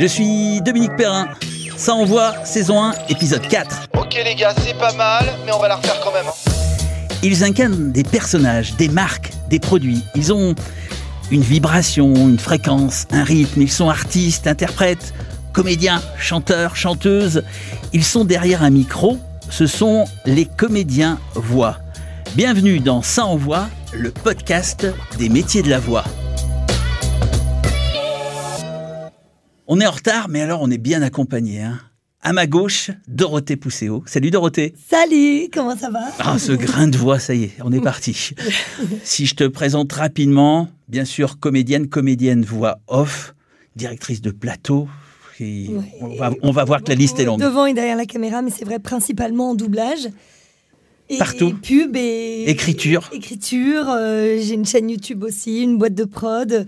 Je suis Dominique Perrin. Ça envoie, saison 1, épisode 4. Ok les gars, c'est pas mal, mais on va la refaire quand même. hein. Ils incarnent des personnages, des marques, des produits. Ils ont une vibration, une fréquence, un rythme. Ils sont artistes, interprètes, comédiens, chanteurs, chanteuses. Ils sont derrière un micro. Ce sont les comédiens voix. Bienvenue dans Ça envoie, le podcast des métiers de la voix. On est en retard, mais alors on est bien accompagné. Hein. À ma gauche, Dorothée Pousséo. Salut Dorothée. Salut, comment ça va? Ah, ce grain de voix, ça y est, on est parti. si je te présente rapidement, bien sûr, comédienne, comédienne voix off, directrice de plateau. et Ouais. on, va, on va voir que la liste est longue. Devant et derrière la caméra, mais c'est vrai principalement en doublage. Et Partout. pub et Écriture. Écriture. euh, J'ai une chaîne YouTube aussi, une boîte de prod,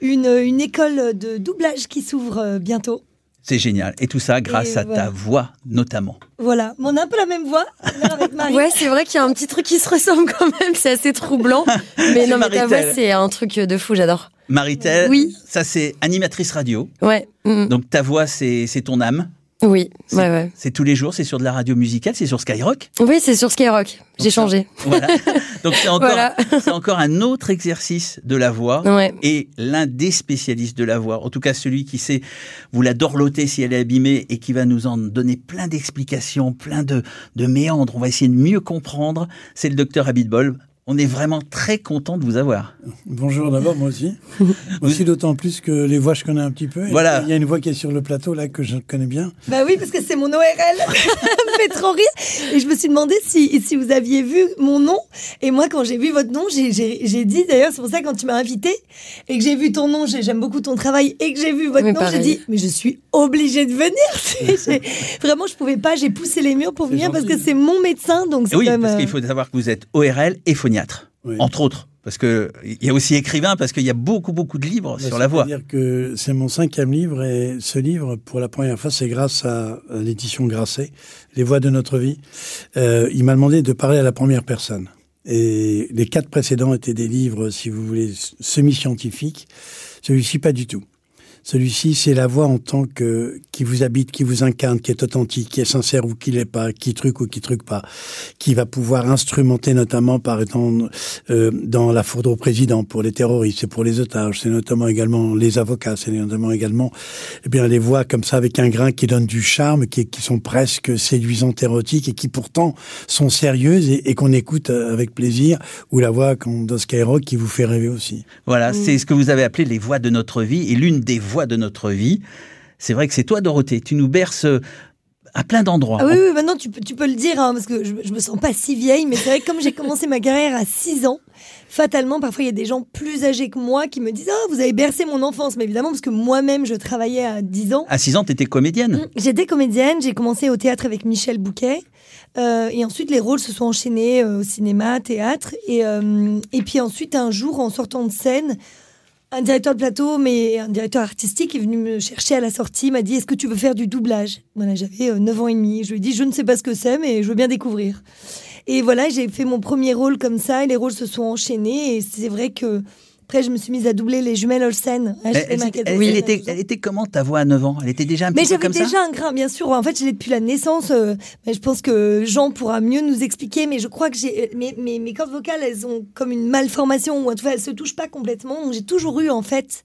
une, une école de doublage qui s'ouvre euh, bientôt. C'est génial. Et tout ça grâce Et à voilà. ta voix, notamment. Voilà, Mais on a un peu la même voix avec Marie. Ouais, c'est vrai qu'il y a un petit truc qui se ressemble quand même, c'est assez troublant. Mais non, mais ta Maritel. voix, c'est un truc de fou, j'adore. Maritel, Oui. ça c'est animatrice radio. Ouais. mm, Donc ta voix, c'est c'est ton âme. Oui, C'est- ouais, ouais. C'est tous les jours, c'est sur de la radio musicale, c'est sur Skyrock. Oui, c'est sur Skyrock. J'ai changé. Voilà. Donc c'est encore, Voilà. encore un autre exercice de la voix. Ouais. et l'un des spécialistes de la voix, en tout cas celui qui sait vous la dorloter si elle est abîmée et qui va nous en donner plein d'explications, plein de, de méandres, on va essayer de mieux comprendre, c'est le docteur Abitbol. On est vraiment très content de vous avoir. Bonjour d'abord, moi aussi. Aussi, d'autant plus que les voix, je connais un petit peu. Et Voilà. Il y a une voix qui est sur le plateau, là, que je connais bien. Bah oui, parce que c'est mon ORL. ça me fait trop rire. Et je me suis demandé si, si vous aviez vu mon nom. Et moi, quand j'ai vu votre nom, j'ai- dit, d'ailleurs, c'est pour ça, quand tu m'as invité et que j'ai vu ton nom, j'ai- j'aime beaucoup ton travail, et que j'ai vu votre Oui, nom, j'ai dit, mais je suis obligée de venir. Vraiment, je pouvais pas, j'ai poussé les murs pour venir parce que c'est mon médecin. Donc Oui, même, parce euh, qu'il faut savoir que vous êtes ORL et phoniatre, Oui. entre autres. Parce que il y a aussi écrivain, parce qu'il y a beaucoup, beaucoup de livres sur la voix. C'est-à-dire que c'est mon cinquième livre et ce livre, pour la première fois, c'est grâce à, à l'édition Grasset, Les voix de notre vie. Euh, il m'a demandé de parler à la première personne. Et les quatre précédents étaient des livres, si vous voulez, semi-scientifiques. Celui-ci, pas du tout. Celui-ci, c'est la voix en tant que qui vous habite, qui vous incarne, qui est authentique, qui est sincère ou qui l'est pas, qui truc ou qui truc pas, qui va pouvoir instrumenter notamment par exemple euh, dans la foudre au président pour les terroristes, c'est pour les otages, c'est notamment également les avocats, c'est notamment également eh bien les voix comme ça avec un grain qui donne du charme, qui, qui sont presque séduisantes, érotiques et qui pourtant sont sérieuses et, et qu'on écoute avec plaisir, ou la voix comme dans Skyrock qui vous fait rêver aussi. Voilà, c'est ce que vous avez appelé les voix de notre vie. Et l'une des voix de notre vie, c'est vrai que c'est toi, Dorothée. Tu nous berces euh, à plein d'endroits. Ah oui, oui, maintenant tu peux, tu peux le dire, hein, parce que je, je me sens pas si vieille, mais c'est vrai que comme j'ai commencé ma carrière à 6 ans, fatalement, parfois il y a des gens plus âgés que moi qui me disent Ah, vous avez bercé mon enfance. Mais évidemment, parce que moi-même, je travaillais à 10 ans. À 6 ans, tu étais comédienne. J'étais comédienne, j'ai commencé au théâtre avec Michel Bouquet. euh, et ensuite, les rôles se sont enchaînés euh, au cinéma, théâtre. Et, euh, et puis ensuite, un jour, en sortant de scène, un directeur de plateau, mais un directeur artistique est venu me chercher à la sortie, m'a dit Est-ce que tu veux faire du doublage? Voilà, j'avais euh, 9 ans et demi. Je lui ai dit Je ne sais pas ce que c'est, mais je veux bien découvrir. Et voilà, j'ai fait mon premier rôle comme ça, et les rôles se sont enchaînés. Et c'est vrai que. Après, je me suis mise à doubler les jumelles Olsen. Elle, H.M. elle- était, elle était comment ta voix à 9 ans? Elle était déjà un Mais petit peu j'avais comme ça? déjà un grain, bien sûr. En fait, je l'ai depuis la naissance. euh, mais je pense que Jean pourra mieux nous expliquer. Mais je crois que j'ai mes, mes, mes cordes vocales, elles ont comme une malformation ou en tout cas, elles se touchent pas complètement. Donc j'ai toujours eu en fait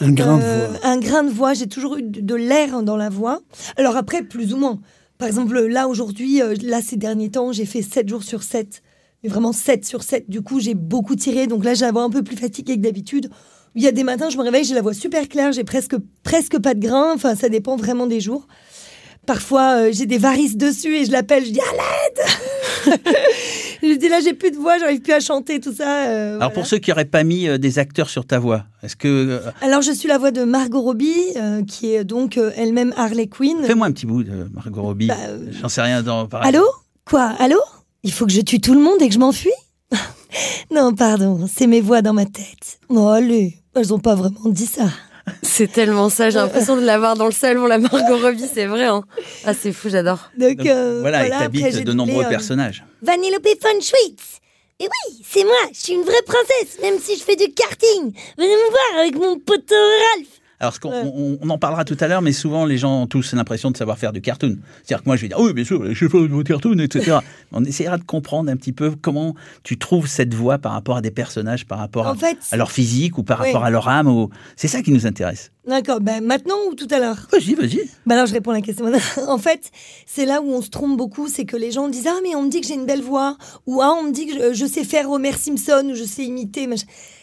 Un grain euh, de voix. un grain de voix. J'ai toujours eu de, de l'air dans la voix. Alors après, plus ou moins. Par exemple, là aujourd'hui, euh, là ces derniers temps, j'ai fait 7 jours sur 7. Mais vraiment 7 sur 7. Du coup, j'ai beaucoup tiré. Donc là, j'ai la voix un peu plus fatiguée que d'habitude. Il y a des matins, je me réveille, j'ai la voix super claire, j'ai presque, presque pas de grain. Enfin, ça dépend vraiment des jours. Parfois, euh, j'ai des varices dessus et je l'appelle, je dis à l'aide Je dis là, j'ai plus de voix, j'arrive plus à chanter, tout ça. euh, Alors voilà. pour ceux qui n'auraient pas mis euh, des acteurs sur ta voix, est-ce que... Alors, je suis la voix de Margot Robbie, qui est donc elle-même Harley Quinn. Fais-moi un petit bout de Margot Robbie. Bah, J'en sais rien dans... pareil. Allô? Quoi? Allô? Il faut que je tue tout le monde et que je m'enfuis? Non, pardon, c'est mes voix dans ma tête. Oh, allez, elles ont pas vraiment dit ça. C'est tellement ça, j'ai l'impression de l'avoir dans le salon, la Margot Robbie, c'est vrai. Hein. Ah, c'est fou, j'adore. Donc, Donc, euh, voilà, et après, t'habites de nombreux euh, personnages. Vanellope von Schweitz. Et oui, c'est moi, je suis une vraie princesse, même si je fais du karting. Venez me voir avec mon poteau Ralph. Alors, ce on, on en parlera tout à l'heure, mais souvent les gens ont tous l'impression de savoir faire du cartoon. C'est-à-dire que moi, je vais dire, oui, bien sûr, je fais du cartoon, etc. on essaiera de comprendre un petit peu comment tu trouves cette voix par rapport à des personnages, par rapport En à, fait, à leur physique ou par Oui. rapport à leur âme. Ou... C'est ça qui nous intéresse. D'accord, ben maintenant ou tout à l'heure? Vas-y, vas-y. Bah alors je réponds à la question. en fait, c'est là où on se trompe beaucoup, c'est que les gens disent ah mais on me dit que j'ai une belle voix ou ah on me dit que je, je sais faire Homer Simpson ou je sais imiter.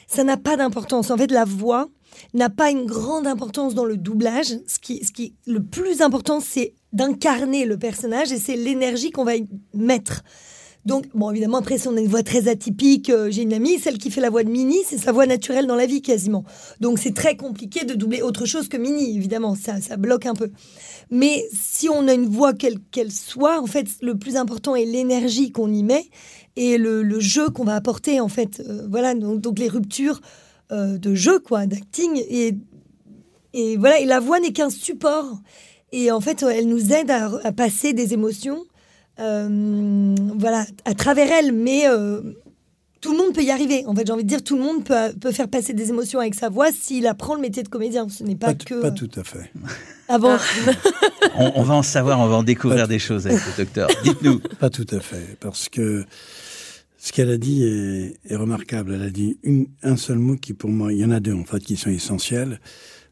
Ça n'a pas d'importance. En fait, la voix n'a pas une grande importance dans le doublage. Ce qui, ce qui, le plus important, c'est d'incarner le personnage et c'est l'énergie qu'on va y mettre. Donc, bon, évidemment, après, si on a une voix très atypique, euh, j'ai une amie, celle qui fait la voix de Minnie, c'est sa voix naturelle dans la vie quasiment. Donc, c'est très compliqué de doubler autre chose que Minnie, évidemment, ça, ça bloque un peu. Mais si on a une voix quelle qu'elle soit, en fait, le plus important est l'énergie qu'on y met et le, jeu qu'on va apporter, en fait. Euh, voilà, donc les ruptures euh, de jeu, quoi, d'acting. Et, et voilà, et la voix n'est qu'un support. Et en fait, elle nous aide à, à passer des émotions, euh, voilà, à travers elle. Mais euh, tout le monde peut y arriver. En fait, j'ai envie de dire, tout le monde peut, peut faire passer des émotions avec sa voix s'il apprend le métier de comédien. Ce n'est pas, que. pas tout à fait. Ah bon On, on va en savoir, on va en découvrir des choses avec le docteur. Dites-nous. Pas tout à fait, parce que ce qu'elle a dit est, est remarquable. Elle a dit une, un seul mot qui, pour moi, il y en a deux en fait qui sont essentiels.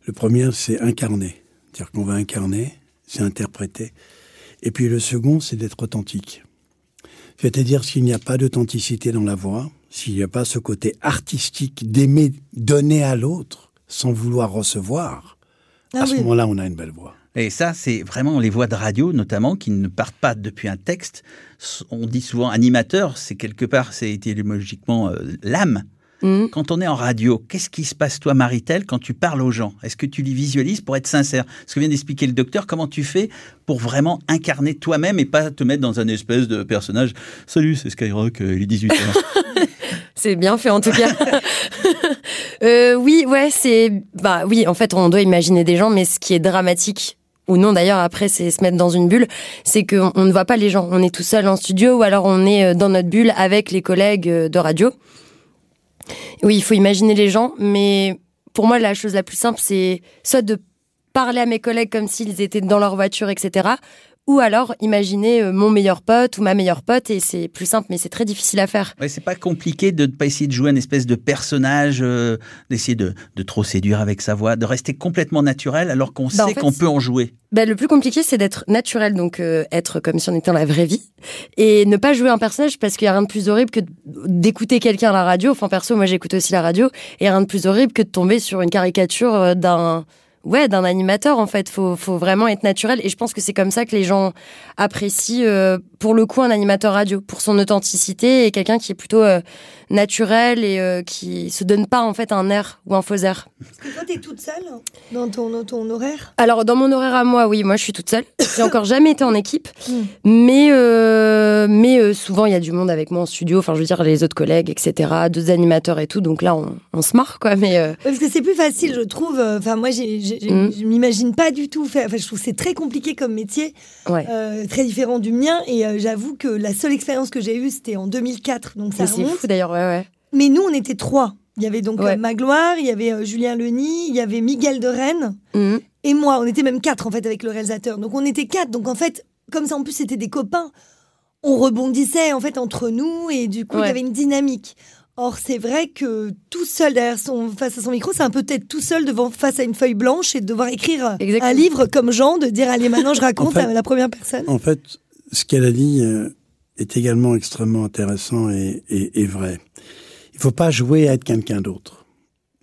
Le premier, c'est incarner, c'est-à-dire qu'on va incarner, c'est interpréter. Et puis le second, c'est d'être authentique. C'est-à-dire s'il n'y a pas d'authenticité dans la voix, s'il n'y a pas ce côté artistique d'aimer donner à l'autre sans vouloir recevoir, Ah à ce moment-là, on a une belle voix. Et ça, c'est vraiment les voix de radio, notamment, qui ne partent pas depuis un texte. On dit souvent animateur, c'est quelque part, c'est étymologiquement euh, l'âme. Mhm. Quand on est en radio, qu'est-ce qui se passe, toi, Maritel, quand tu parles aux gens? Est-ce que tu les visualises pour être sincère? Ce que vient d'expliquer le docteur, comment tu fais pour vraiment incarner toi-même et pas te mettre dans un espèce de personnage Salut, c'est Skyrock, euh, il est 18h. C'est bien fait en tout cas. Euh, oui, ouais, c'est bah oui. En fait, on doit imaginer des gens, mais ce qui est dramatique ou non d'ailleurs après c'est se mettre dans une bulle, c'est qu'on on ne voit pas les gens. On est tout seul en studio ou alors on est euh, dans notre bulle avec les collègues euh, de radio. Oui, il faut imaginer les gens, mais pour moi la chose la plus simple c'est soit de parler à mes collègues comme s'ils étaient dans leur voiture, etc. Ou alors imaginer euh, mon meilleur pote ou ma meilleure pote et c'est plus simple, mais c'est très difficile à faire. Ouais, c'est pas compliqué de ne pas essayer de jouer un espèce de personnage, euh, d'essayer de, de trop séduire avec sa voix, de rester complètement naturel alors qu'on Bah, en sait fait, qu'on peut en jouer. Ben, le plus compliqué, c'est d'être naturel, donc euh, être comme si on était dans la vraie vie, et ne pas jouer un personnage parce qu'il y a rien de plus horrible que d'écouter quelqu'un à la radio. Enfin, perso, moi j'écoute aussi la radio, et il y a rien de plus horrible que de tomber sur une caricature euh, d'un ouais d'un animateur. En fait, faut faut vraiment être naturel, et je pense que c'est comme ça que les gens apprécient euh, pour le coup un animateur radio pour son authenticité et quelqu'un qui est plutôt euh, naturel et euh, qui se donne pas en fait un air ou un faux air. Parce que toi, t'es toute seule dans ton, ton horaire? Alors dans mon horaire à moi, oui, moi je suis toute seule. J'ai encore jamais été en équipe, Mm. mais euh, mais souvent il y a du monde avec moi en studio. Enfin, je veux dire les autres collègues, etc. Deux animateurs et tout. Donc là, on, on se marre quoi. Mais Parce que c'est plus facile, je trouve. Enfin, moi, j'ai- j'ai- j'ai- Mm. je m'imagine pas du tout faire. Enfin, je trouve que c'est très compliqué comme métier, ouais, euh, très différent du mien. Et euh, j'avoue que la seule expérience que j'ai eue, c'était en 2004. Donc ça c'est fou d'ailleurs. Ouais, ouais. Mais nous, on était trois. Il y avait donc Ouais. euh, Magloire, il y avait Julien Leny, il y avait Miguel de Rennes Mhm. et moi. On était même quatre en fait avec le réalisateur. Donc on était quatre. Donc en fait, comme ça en plus c'était des copains, on rebondissait en fait entre nous et du coup il Ouais. y avait une dynamique. Or c'est vrai que tout seul derrière son face à son micro, c'est un peu peut-être tout seul devant face à une feuille blanche et de devoir écrire Exactement. un livre comme Jean, de dire allez maintenant je raconte En fait- à la première personne. En fait, ce qu'elle a dit euh, est également extrêmement intéressant et, et- et vrai. Il faut pas jouer à être quelqu'un d'autre.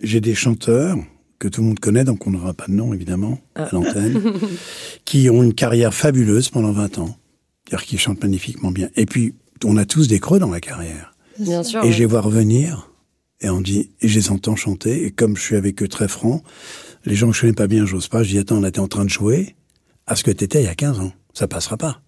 J'ai des chanteurs que tout le monde connaît, donc on n'aura pas de nom évidemment à l'antenne, qui ont une carrière fabuleuse pendant 20 ans, c'est-à-dire qui chantent magnifiquement bien. Et puis, on a tous des creux dans la carrière. Bien sûr. Et ouais. je les vois revenir, et on dit, et je les entends chanter, et comme je suis avec eux très franc, les gens que je connais pas bien, j'ose pas, je dis, attends, là, t'es en train de jouer à ce que t'étais il y a 15 ans. Ça passera pas.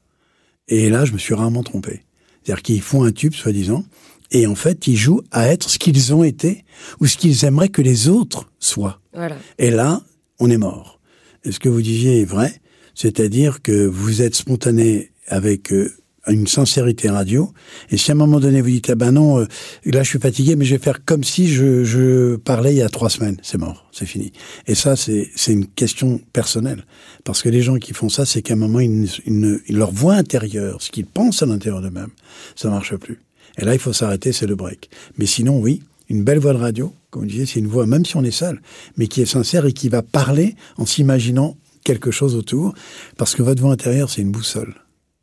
Et là, je me suis rarement trompé. C'est-à-dire qu'ils font un tube, soi-disant, et en fait, ils jouent à être ce qu'ils ont été, ou ce qu'ils aimeraient que les autres soient. Voilà. Et là, on est mort. Et ce que vous disiez est vrai, c'est-à-dire que vous êtes spontané avec euh, une sincérité radio. Et si à un moment donné vous dites ah ben non, euh, là je suis fatigué, mais je vais faire comme si je, je parlais il y a trois semaines, c'est mort, c'est fini. Et ça c'est c'est une question personnelle parce que les gens qui font ça, c'est qu'à un moment ils, ils, ils, leur voix intérieure, ce qu'ils pensent à l'intérieur d'eux-mêmes, ça marche plus. Et là il faut s'arrêter, c'est le break. Mais sinon oui, une belle voix de radio, comme je disais, c'est une voix même si on est seul, mais qui est sincère et qui va parler en s'imaginant quelque chose autour, parce que votre voix intérieure c'est une boussole.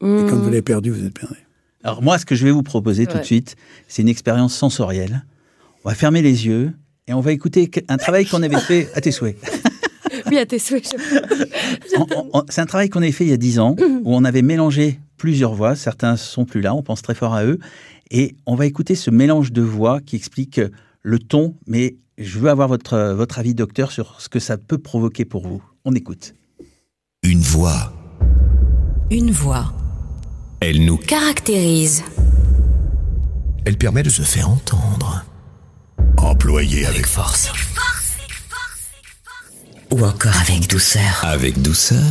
Et quand vous Mmh. l'avez perdu, vous êtes perdu. Alors moi, ce que je vais vous proposer tout de suite, c'est une expérience sensorielle. On va fermer les yeux et on va écouter un travail qu'on avait fait à tes souhaits. Oui, à tes souhaits. C'est un travail qu'on avait fait il y a dix ans, où on avait mélangé plusieurs voix. Certains sont plus là, on pense très fort à eux. Et on va écouter ce mélange de voix qui explique le ton, mais je veux avoir votre, votre avis, docteur, sur ce que ça peut provoquer pour vous. On écoute. Une voix. Une voix Elle nous. caractérise, Elle permet de se faire entendre. Employée avec force. ou encore avec douceur. Avec douceur.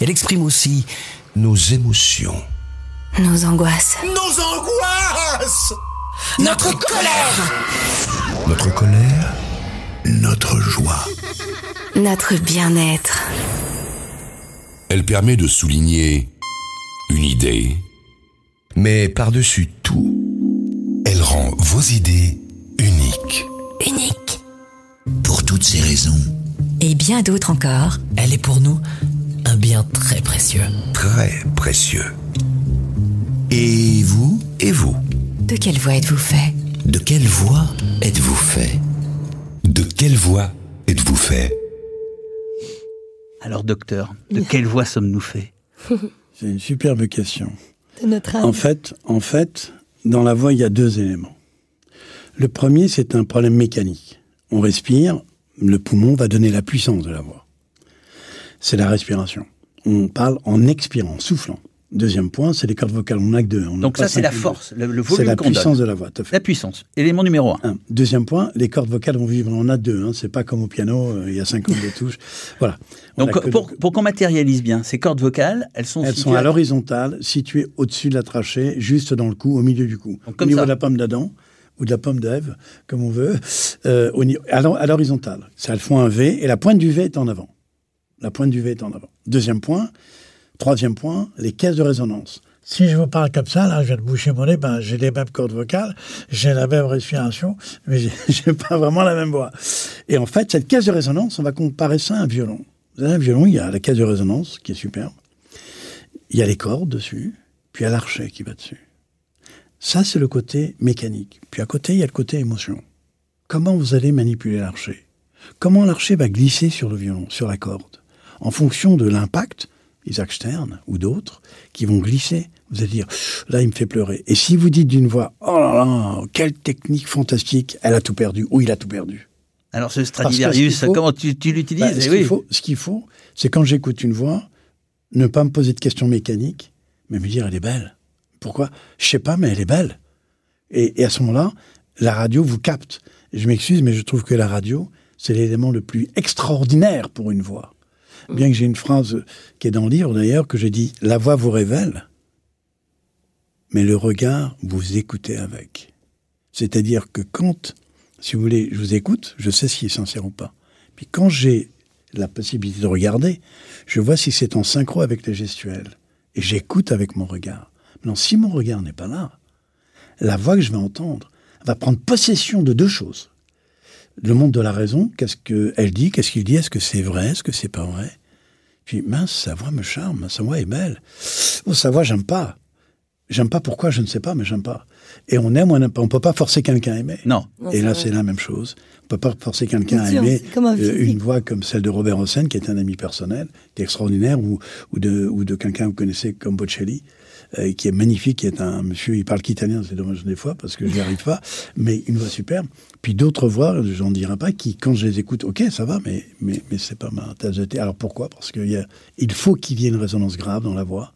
Elle exprime aussi nos émotions. Nos angoisses, Nos angoisses Notre colère Notre colère Notre joie. notre bien-être. Elle permet de souligner une idée, Mais par-dessus tout, elle rend vos idées uniques. Unique. pour toutes ces raisons, Et bien d'autres encore. Elle est pour nous un bien très précieux. très précieux. Et vous Et vous De quelle voix êtes-vous fait? De quelle voix êtes-vous fait? De quelle voix êtes-vous fait? Alors, docteur, de quelle voix sommes-nous faits? C'est une superbe question. de notre âme. En fait, en fait, dans la voix, il y a deux éléments. Le premier, c'est un problème mécanique. On respire, le poumon va donner la puissance de la voix. C'est la respiration. On parle en expirant, en soufflant. Deuxième point, c'est les cordes vocales. On n'a que deux. On Donc ça, c'est la force, le, le deux. C'est volume la donne. puissance de la voix, tout à fait. La puissance. Élément numéro un. Un. Deuxième point, les cordes vocales vont vivre en a deux. Hein. C'est pas comme au piano, euh, il y a 50 de touches. Voilà. On a Donc, pour, qu'on matérialise bien, ces cordes vocales, elles sont Elles situées sont à l'horizontale, situées au-dessus de la trachée, juste dans le cou, au milieu du cou. Donc, Au comme niveau ça. de la pomme d'Adam, ou de la pomme d'Ève, comme on veut, euh, au à l'hor- à l'horizontale. Ça, elles font un V, et la pointe du V est en avant. La pointe du V est en avant. Deuxième point. Troisième point, les caisses de résonance. Si je vous parle comme ça, là, je viens de boucher mon nez, ben, j'ai les mêmes cordes vocales, j'ai la même respiration, mais j'ai- pas vraiment la même voix. Et en fait, cette caisse de résonance, on va comparer ça à un violon. Vous avez un violon, il y a la caisse de résonance, qui est superbe. Il y a les cordes dessus, puis il y a l'archet qui va dessus. Ça, c'est le côté mécanique. Puis à côté, il y a le côté émotion. Comment vous allez manipuler l'archet? Comment l'archet va glisser sur le violon, sur la corde? En fonction de l'impact, Isaac Stern ou d'autres, qui vont glisser. Vous allez dire, là, il me fait pleurer. Et si vous dites d'une voix, oh là là, quelle technique fantastique, elle a tout perdu, ou il a tout perdu. Alors, ce Stradivarius, comment tu, tu l'utilises Bah, Eh ce oui. qu'il faut, ce qu'il faut, c'est quand j'écoute une voix, ne pas me poser de questions mécaniques, mais me dire elle est belle. Pourquoi? Je sais pas, mais elle est belle. Et, et à ce moment-là, la radio vous capte. Je m'excuse, mais je trouve que la radio, c'est l'élément le plus extraordinaire pour une voix. Bien que j'ai une phrase qui est dans le livre d'ailleurs, que j'ai dit La voix vous révèle, mais le regard vous écoutez avec. C'est-à-dire que quand, si vous voulez, je vous écoute, je sais si est sincère ou pas. Puis quand j'ai la possibilité de regarder, je vois si c'est en synchro avec les gestuels. Et j'écoute avec mon regard. Maintenant, si mon regard n'est pas là, la voix que je vais entendre va prendre possession de deux choses. Le monde de la raison, qu'est-ce qu'elle dit, qu'est-ce qu'il dit, est-ce que c'est vrai, est-ce que c'est pas vrai? Puis, mince, sa voix me charme, sa voix est belle. Oh, sa voix, j'aime pas. J'aime pas pourquoi, je ne sais pas, mais j'aime pas. Et on aime ou on n'aime pas. On peut pas forcer quelqu'un à aimer. Non. Non, Et là, c'est la même chose. On peut pas forcer quelqu'un à aimer un euh, une voix comme celle de Robert Hossein, qui est un ami personnel, qui est extraordinaire, ou, ou de, ou de quelqu'un que vous connaissez comme Bocelli, euh, qui est magnifique, qui est un monsieur, il parle qu'italien, c'est dommage des fois, parce que je n'y arrive pas, mais une voix superbe. Puis d'autres voix, j'en dirai pas, qui, quand je les écoute, ok, ça va, mais, mais, mais c'est pas ma tasse de thé. Alors pourquoi? Parce qu'il faut qu'il y ait une résonance grave dans la voix.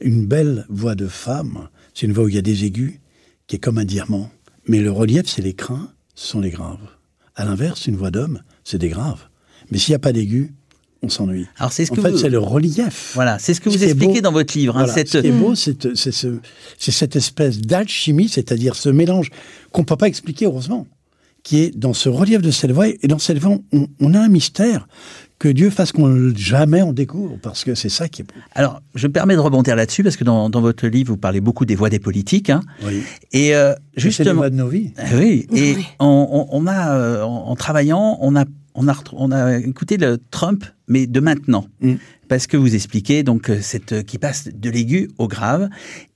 Une belle voix de femme, c'est une voix où il y a des aigus, qui est comme un diamant. Mais le relief, c'est les crins, ce sont les graves. À l'inverse, une voix d'homme, c'est des graves. Mais s'il n'y a pas d'aigus, on s'ennuie. Alors c'est ce En que fait, vous... c'est le relief. Voilà, c'est ce que Ce vous expliquez beau- dans votre livre. hein, Voilà. cette- Ce qui est beau, c'est c'est ce- c'est cette espèce d'alchimie, c'est-à-dire ce mélange qu'on ne peut pas expliquer, heureusement, qui est dans ce relief de cette voix. Et dans cette voix, on, on a un mystère que Dieu fasse qu'on le- jamais on découvre, parce que c'est ça qui est beau. Alors, je me permets de rebondir là-dessus parce que dans, dans votre livre, vous parlez beaucoup des voix des politiques. hein. Oui. et euh, C'est les justement, voix de nos vies. Ah Oui, et Oui. on, on- on a, euh, en, en travaillant, on a, on, a, on a écouté le Trump, mais de maintenant. Mm. Parce que vous expliquez donc euh, cette, euh, qui passe de l'aigu au grave.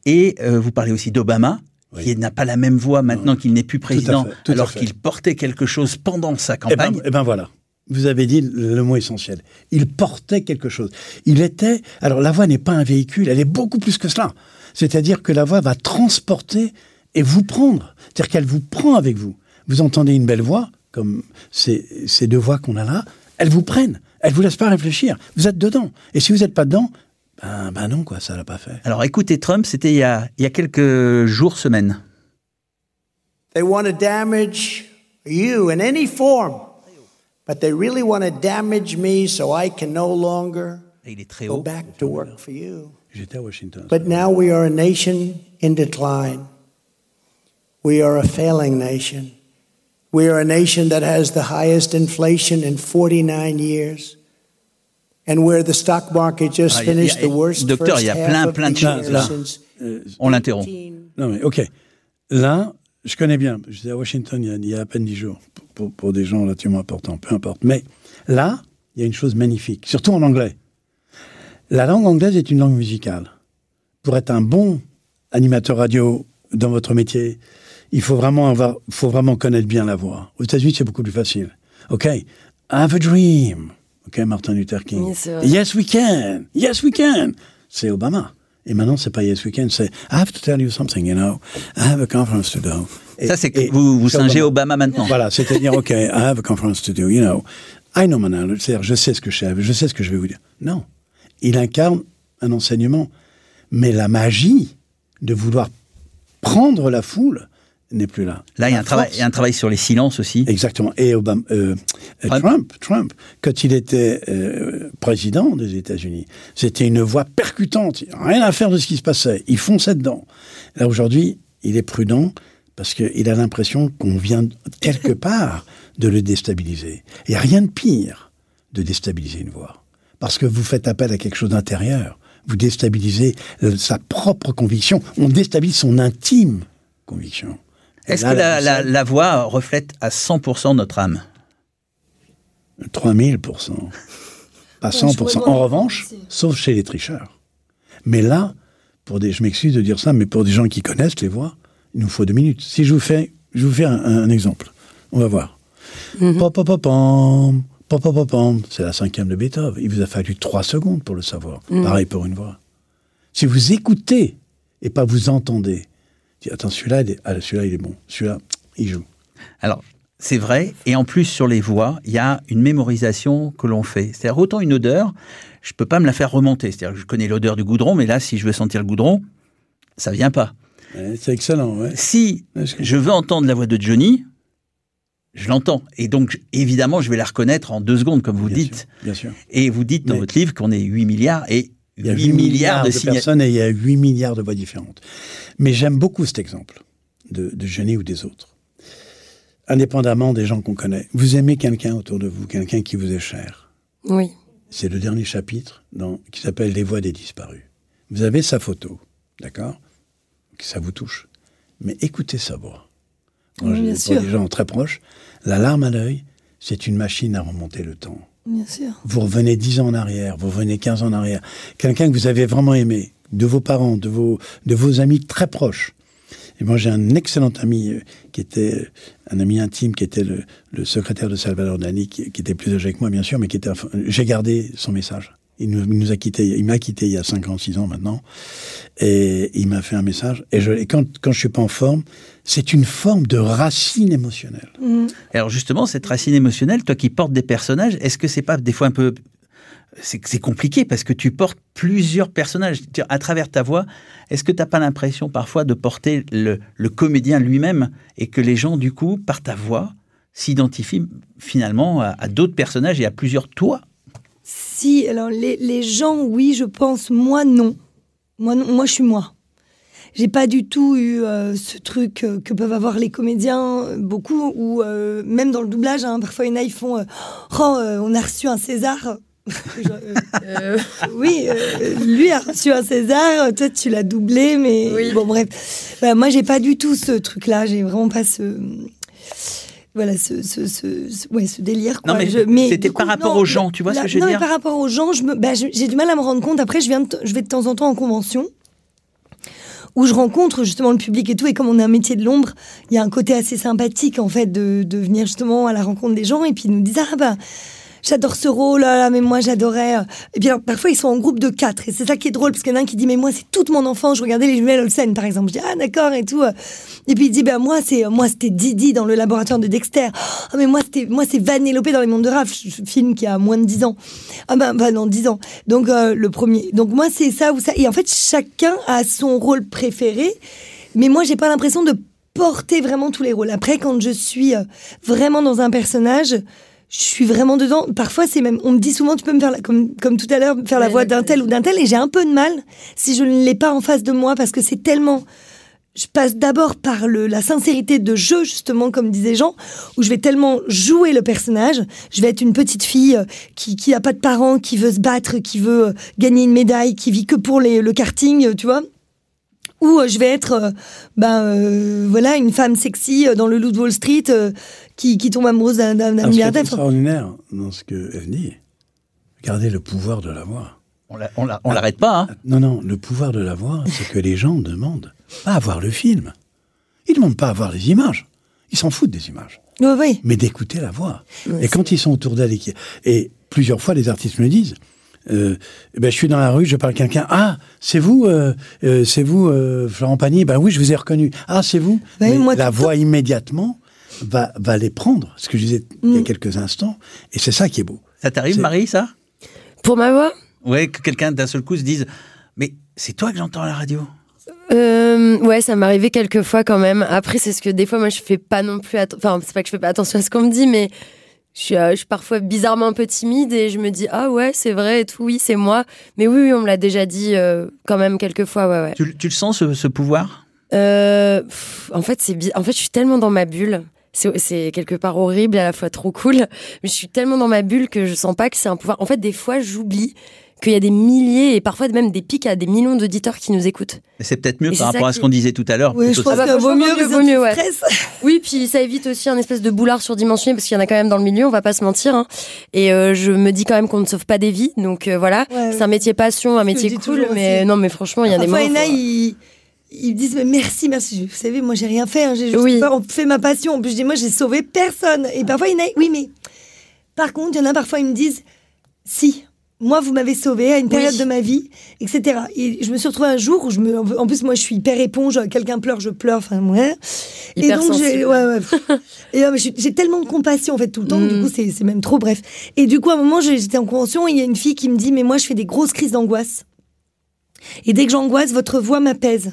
Et euh, vous parlez aussi d'Obama, Oui. qui n'a pas la même voix maintenant qu'il n'est plus président, fait, alors qu'il portait quelque chose pendant sa Eh ben, campagne. eh ben voilà. Vous avez dit le, le mot essentiel. Il portait quelque chose. Il était. Alors la voix n'est pas un véhicule, elle est beaucoup plus que cela. C'est-à-dire que la voix va transporter et vous prendre. C'est-à-dire qu'elle vous prend avec vous. Vous entendez une belle voix, comme ces, ces deux voix qu'on a là, elles vous prennent. Elles vous laissent pas réfléchir. Vous êtes dedans. Et si vous n'êtes pas dedans, ben, ben non, quoi, ça l'a pas fait. Alors écoutez, Trump, c'était il, y a- il y a quelques jours, semaines. They want to damage you in any form, but they really want to damage me so I can no longer Et il est très go haut. back to work for you. J'étais à Washington. But now we are a nation in decline. We are a failing nation. We are a nation that has the highest inflation in 49 years. And where the stock market just Ah, finished a- the worst Docteur, il y a plein, plein de choses là. Euh, On l'interrompt. 18. Non, mais ok. Là, je connais bien. J'étais à Washington il y, a, il y a à peine dix jours, pour, pour- pour des gens relativement importants, peu importe. Mais là, il y a une chose magnifique, surtout en anglais. La langue anglaise est une langue musicale. Pour être un bon animateur radio dans votre métier, il faut vraiment, avoir, faut vraiment connaître bien la voix. Aux États-Unis, c'est beaucoup plus facile. OK, I have a dream. OK, Martin Luther King. Oui, yes, we can. Yes, we can. C'est Obama. Et maintenant, c'est pas Yes We Can, c'est I have to tell you something, you know. I have a conference to do. Et- Ça, c'est que vous, singez Obama maintenant. Voilà, c'est-à-dire, OK, I have a conference to do, you know. I know my knowledge, c'est-à-dire, je sais ce que je sais, je sais ce que je vais vous dire. Non. Il incarne un enseignement. Mais la magie de vouloir prendre la foule n'est plus là. Là, il y, a un travail, il y a un travail sur les silences aussi. Exactement. Et Obama, euh, euh, Trump. Trump, Trump, quand il était euh, président des États-Unis, c'était une voix percutante. Rien à faire de ce qui se passait. Il fonçait dedans. Là, aujourd'hui, il est prudent parce qu'il a l'impression qu'on vient quelque part de le déstabiliser. Il n'y a rien de pire de déstabiliser une voix. Parce que vous faites appel à quelque chose d'intérieur. Vous déstabilisez euh, sa propre conviction. On déstabilise son intime conviction. Est-ce que la, la- la- la voix reflète à 100% notre âme 3000 Pas je 100 pourrais En demander revanche, sauf chez les tricheurs. Mais là, pour des, je m'excuse de dire ça, mais pour des gens qui connaissent les voix, il nous faut deux minutes. Si je vous fais, je vous fais un, un exemple. On va voir. Pop, pop, pop, pom, pop, pop, pop, pom. C'est la cinquième de Beethoven. Il vous a fallu trois secondes pour le savoir. Pareil pour une voix. Si vous écoutez et pas vous entendez, attends, celui-là, il est, ah, celui-là, il est bon. Celui-là, il joue. Alors, c'est vrai. Et en plus, sur les voix, il y a une mémorisation que l'on fait. C'est-à-dire, autant une odeur, je peux pas me la faire remonter. C'est-à-dire, que je connais l'odeur du goudron, mais là, si je veux sentir le goudron, ça vient pas. C'est excellent, ouais. Si Ouais, je- je veux entendre la voix de Johnny, je l'entends. Et donc, évidemment, je vais la reconnaître en deux secondes, comme vous Bien dites. sûr, bien sûr. Et vous dites dans Mais- votre livre qu'on est 8 milliards et Il y a 8 milliards de, personnes et il y a 8 milliards de voix différentes. Mais j'aime beaucoup cet exemple de, de ou des autres. Indépendamment des gens qu'on connaît. Vous aimez quelqu'un autour de vous, quelqu'un qui vous est cher. Oui. C'est le dernier chapitre dans, qui s'appelle Les voix des disparus. Vous avez sa photo, d'accord? Que Ça vous touche. Mais écoutez sa voix. Moi, Oui, pour des gens très proches, la larme à l'œil, c'est une machine à remonter le temps. Bien sûr. Vous revenez 10 ans en arrière, vous revenez 15 ans en arrière. Quelqu'un que vous avez vraiment aimé, de vos parents, de vos, de vos amis très proches. Et moi, j'ai un excellent ami euh, qui était, euh, un ami intime, qui était le, le secrétaire de Salvador Dali, qui, qui était plus âgé que moi, bien sûr, mais qui était, j'ai gardé son message. Il nous, il nous a quitté, il m'a quitté il y a 5 ans, 6 ans maintenant. Et il m'a fait un message. Et, je, et quand, quand je suis pas en forme, c'est une forme de racine émotionnelle. Alors justement, cette racine émotionnelle, toi qui portes des personnages, est-ce que c'est pas des fois un peu... C'est compliqué parce que tu portes plusieurs personnages. À travers ta voix, est-ce que tu n'as pas l'impression parfois de porter le, le comédien lui-même et que les gens, du coup, par ta voix, s'identifient finalement à, à d'autres personnages et à plusieurs toi? Si, alors les, les gens, oui, je pense. Moi, non. Moi, non. moi je suis moi. J'ai pas du tout eu euh, ce truc euh, que peuvent avoir les comédiens, euh, beaucoup, ou euh, même dans le doublage, hein, parfois il y en a, ils font Oh, on a reçu un César. Oui, lui a reçu un César, toi tu l'as doublé, mais bon, bref. Voilà, moi, j'ai pas du tout ce truc-là, j'ai vraiment pas ce. Voilà, ce, ce, ce, ce- ouais, ce délire. Quoi. Non, mais Je- c'était par rapport aux gens, tu vois ce que je veux non, dire mais par rapport aux gens, je me- bah, j'ai du mal à me rendre compte. Après, je, viens de- je vais de temps en temps en convention où je rencontre justement le public et tout. Et comme on est un métier de l'ombre, il y a un côté assez sympathique en fait de, de venir justement à la rencontre des gens et puis ils nous disent ah bah j'adore ce rôle, ah là, mais moi j'adorais. euh. Et bien parfois ils sont en groupe de quatre et c'est ça qui est drôle parce qu'il y en a un qui dit mais moi c'est toute mon enfance, je regardais les jumelles Olsen par exemple. Je dis ah d'accord et tout. Et puis il dit ben moi c'est moi c'était Didi dans le laboratoire de Dexter. Ah mais moi c'était moi c'est Vanellope dans les mondes de Raph, film qui a moins de 10 ans. Ah ben bah non 10 ans. Donc euh, le premier. Donc moi c'est ça ou ça et en fait chacun a son rôle préféré. Mais moi j'ai pas l'impression de porter vraiment tous les rôles. Après quand je suis euh, vraiment dans un personnage, je suis vraiment dedans. Parfois, c'est même, on me dit souvent, tu peux me faire, la- comme, comme tout à l'heure, faire la voix d'un tel ou d'un tel, et j'ai un peu de mal si je ne l'ai pas en face de moi, parce que c'est tellement, je passe d'abord par le, la sincérité de jeu, justement, comme disaient Jean, où je vais tellement jouer le personnage. Je vais être une petite fille euh, qui, qui a pas de parents, qui veut se battre, qui veut euh, gagner une médaille, qui vit que pour les, le karting, euh, tu vois ou je vais être ben euh, voilà une femme sexy dans le loup de Wall Street euh, qui, qui tombe amoureuse d'un milliardaire. extraordinaire dans ce qu'elle dit, regardez le pouvoir de la voix. On la- on la- on l'arrête pas, hein Non, non, le pouvoir de la voix, c'est que les gens demandent pas à voir le film. Ils demandent pas à voir les images. Ils s'en foutent des images. Ouais, ouais. Mais d'écouter la voix. Et quand ils sont autour d'elle et, plusieurs fois, les artistes me disent, euh, ben, je suis dans la rue, je parle à quelqu'un. Ah, c'est vous, euh, euh, c'est vous, euh, Florent Pagny? Ben oui, je vous ai reconnu. Ah, c'est vous? Mais moi, la voix immédiatement va, va les prendre. Ce que je disais il y a Mm. quelques instants. Et c'est ça qui est beau. Ça t'arrive, Marie, ça? Pour ma voix? Ouais, que quelqu'un d'un seul coup se dise Mais c'est toi que j'entends à la radio? Euh, ouais, ça m'est arrivé quelques fois quand même. Après, c'est ce que des fois, moi, je fais pas non plus. Enfin, c'est pas que je fais pas attention à ce qu'on me dit, mais je suis, euh, je suis parfois bizarrement un peu timide et je me dis ah ouais, c'est vrai et tout, oui, c'est moi. Mais oui, oui, on me l'a déjà dit euh, quand même quelques fois, ouais, ouais. tu, tu le sens, ce, ce pouvoir? Euh, pff, en fait, c'est en fait, je suis tellement dans ma bulle. C'est quelque part horrible et à la fois trop cool. Mais je suis tellement dans ma bulle que je sens pas que c'est un pouvoir. En fait, des fois, j'oublie qu'il y a des milliers et parfois même des pics à des millions d'auditeurs qui nous écoutent. Et c'est peut-être mieux Et par rapport à ce qu'on disait tout à l'heure. Oui, je pense ça. que vaut mieux, vaut mieux, les vaut mieux, ouais. stress. Oui, puis ça évite aussi un espèce de boulard surdimensionné parce qu'il y en a quand même dans le milieu, on va pas se mentir. hein. Et euh, je me dis quand même qu'on ne sauve pas des vies, donc euh, voilà, Ouais. c'est un métier passion, un métier cool, mais aussi. non, mais franchement, il y a des moments. faut- ils me disent mais merci, merci. Vous savez, moi, j'ai rien fait. hein, j'ai juste Oui. pas- fait ma passion. En plus, je dis moi, j'ai sauvé personne. Et parfois, il y en a, oui, mais par contre, il y en a parfois, ils me disent si. Moi, vous m'avez sauvé à une période Oui. de ma vie, etc. Et je me suis retrouvée un jour où je me, en plus, moi, je suis hyper éponge. Quelqu'un pleure, je pleure. Enfin, ouais. Et donc, j'ai, ouais, ouais. J'ai tellement de compassion en fait tout le temps. Du Mm. coup, c'est, c'est même trop bref. Et du coup, à un moment, j'étais en convention. Il y a une fille qui me dit, mais moi, je fais des grosses crises d'angoisse. Et dès que j'angoisse, votre voix m'apaise.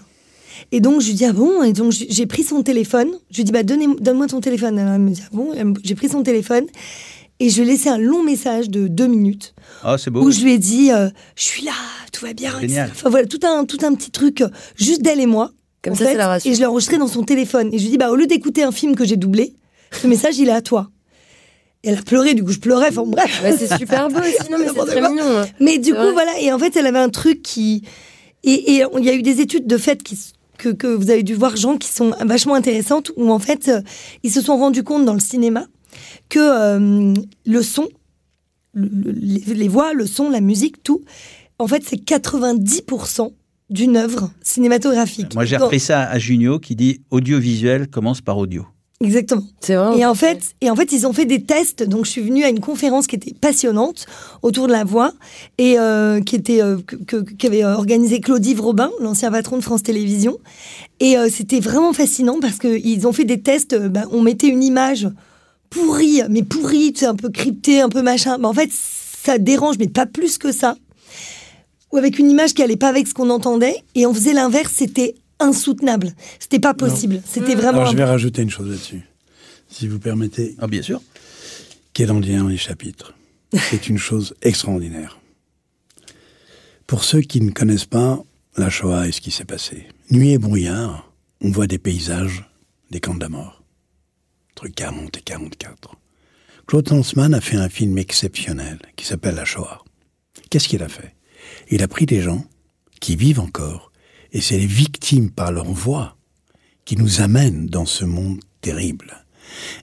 Et donc, je lui dis, ah bon? Et donc, j'ai pris son téléphone. Je lui dis, bah, donne-moi ton téléphone. Alors, elle me dit, ah bon? J'ai pris son téléphone. Et je lui ai laissé un long message de deux minutes Ah, c'est beau. où je lui ai dit, euh, je suis là, tout va bien. Génial. Enfin, voilà, tout un, tout un petit truc, euh, juste d'elle et moi. Comme ça, fait. c'est la rassure. Et je l'ai enregistré dans son téléphone. Et je lui ai dit, bah, au lieu d'écouter un film que j'ai doublé, ce message, il est à toi. Et elle a pleuré, du coup, je pleurais. Enfin, bref. Ouais, c'est super beau aussi, non, mais c'est très mignon. hein. Mais du coup, vrai. voilà. Et en fait, elle avait un truc qui. Et et il y a eu des études de fait qui, que, que vous avez dû voir, Jean, qui sont vachement intéressantes, où en fait, euh, ils se sont rendus compte dans le cinéma que euh, le son, le- le- les, les voix, le son, la musique, tout, en fait, c'est 90% d'une œuvre cinématographique. Moi, j'ai repris ça à Junio qui dit audiovisuel commence par audio. Exactement. C'est vrai. Et en fait, et en fait, ils ont fait des tests. Donc, je suis venue à une conférence qui était passionnante autour de la voix et euh, qui était euh, que- que- qu'avait organisé Claudie Robin, l'ancien patron de France Télévisions. Et euh, c'était vraiment fascinant parce que ils ont fait des tests. euh, ben, on mettait une image pourrie, mais pourrie, un peu cryptée, un peu machin. Mais en fait, ça dérange, mais pas plus que ça. Ou avec une image qui allait pas avec ce qu'on entendait. Et on faisait l'inverse, c'était insoutenable. C'était pas possible. C'était vraiment. Alors, je vais rajouter une chose là-dessus, si vous permettez, Ah, bien sûr. qui est dans les chapitres. c'est une chose extraordinaire. Pour ceux qui ne connaissent pas la Shoah et ce qui s'est passé, nuit et brouillard, on voit des paysages des camps de la mort, entre 40 et 44. Claude Lanzmann a fait un film exceptionnel qui s'appelle La Shoah. Qu'est-ce qu'il a fait? Il a pris des gens qui vivent encore, et c'est les victimes par leur voix qui nous amènent dans ce monde terrible.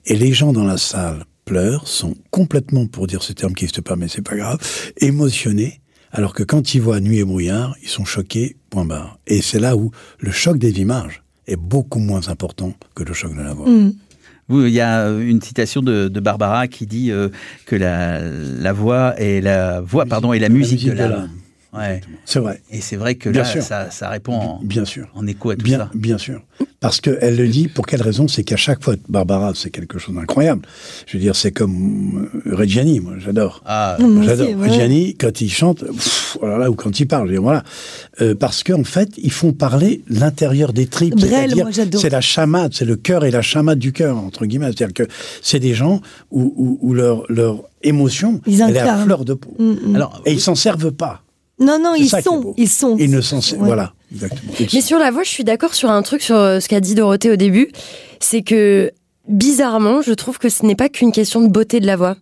Et les gens dans la salle pleurent, sont complètement, pour dire ce terme qui n'existe pas, mais c'est pas grave, émotionnés, alors que quand ils voient Nuit et brouillard, ils sont choqués, point barre. Et c'est là où le choc des images est beaucoup moins important que le choc de la voix. Mm. Oui, il y a une citation de, de Barbara qui dit euh, que la, la voix et la voix, pardon, la musique, de l'âme. Ouais. C'est vrai. Et c'est vrai que Bien là, sûr. ça, ça répond en, Bien sûr. en écho à tout Bien, ça. bien sûr. Parce qu'elle le dit, pour quelle raison? C'est qu'à chaque fois, Barbara, c'est quelque chose d'incroyable. Je veux dire, c'est comme euh, Reggiani, moi, j'adore. Ah, J'adore. Reggiani, quand il chante, pff, oh ou quand il parle, je veux dire, voilà. Euh, parce qu'en fait, ils font parler l'intérieur des tripes. Brel, c'est-à-dire, moi, j'adore. c'est la chamade, c'est le cœur et la chamade du cœur, entre guillemets. C'est-à-dire que c'est des gens où, où, où leur, leur émotion, Ils elle est à fleur de peau. Mm, mm. Alors, Et ils s'en servent pas. Non, non, ils sont. Ils sont. Ils ne servent, Ouais. voilà. Exactement. Mais sont- sur la voix, je suis d'accord sur un truc, sur euh, ce qu'a dit Dorothée au début. C'est que, bizarrement, je trouve que ce n'est pas qu'une question de beauté de la voix.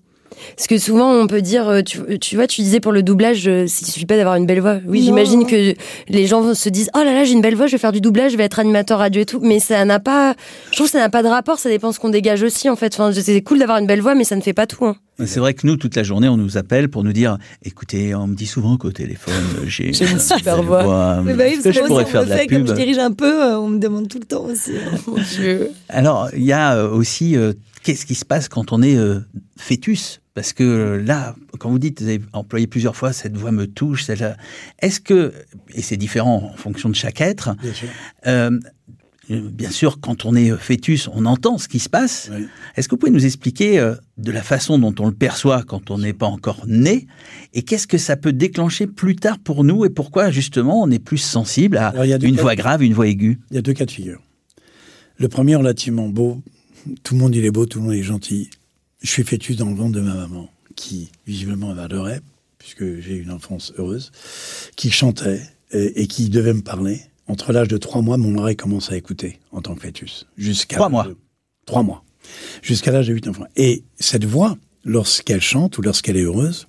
Parce que souvent, on peut dire, euh, tu, tu vois, tu disais pour le doublage, euh, il suffit pas d'avoir une belle voix. Oui, j'imagine que les gens se disent, oh là là, j'ai une belle voix, je vais faire du doublage, je vais être animateur radio et tout. Mais ça n'a pas, je trouve que ça n'a pas de rapport, ça dépend ce qu'on dégage aussi, en fait. Enfin, c'est cool d'avoir une belle voix, mais ça ne fait pas tout. hein. C'est vrai que nous, toute la journée, on nous appelle pour nous dire écoutez, on me dit souvent qu'au téléphone, j'ai une super belle voix. Mais bah oui, parce que je que pourrais on faire me de la fait, comme pub je dirige un peu, euh, on me demande tout le temps aussi. Mon Dieu. Alors, il y a euh, aussi euh, qu'est-ce qui se passe quand on est euh, fœtus? Parce que là, quand vous dites, vous avez employé plusieurs fois, cette voix me touche, celle-là. Est-ce que, et c'est différent en fonction de chaque être, Bien sûr. euh, bien sûr, quand on est euh, fœtus, on entend ce qui se passe. Oui. Est-ce que vous pouvez nous expliquer euh, de la façon dont on le perçoit quand on n'est pas encore né Et qu'est-ce que ça peut déclencher plus tard pour nous Et pourquoi, justement, on est plus sensible à Alors, une voix grave, une voix aiguë? Il y a deux cas de figure. Le premier, relativement beau. Tout le monde, il est beau, tout le monde est gentil. Je suis fœtus dans le ventre de ma maman, qui visiblement m'adorait, puisque j'ai eu une enfance heureuse, qui chantait et, et qui devait me parler. Entre l'âge de trois mois, mon oreille commence à écouter en tant que fœtus. Jusqu'à Trois l'âge mois. de- Trois mois. Jusqu'à l'âge de 8 enfants. Et cette voix, lorsqu'elle chante ou lorsqu'elle est heureuse,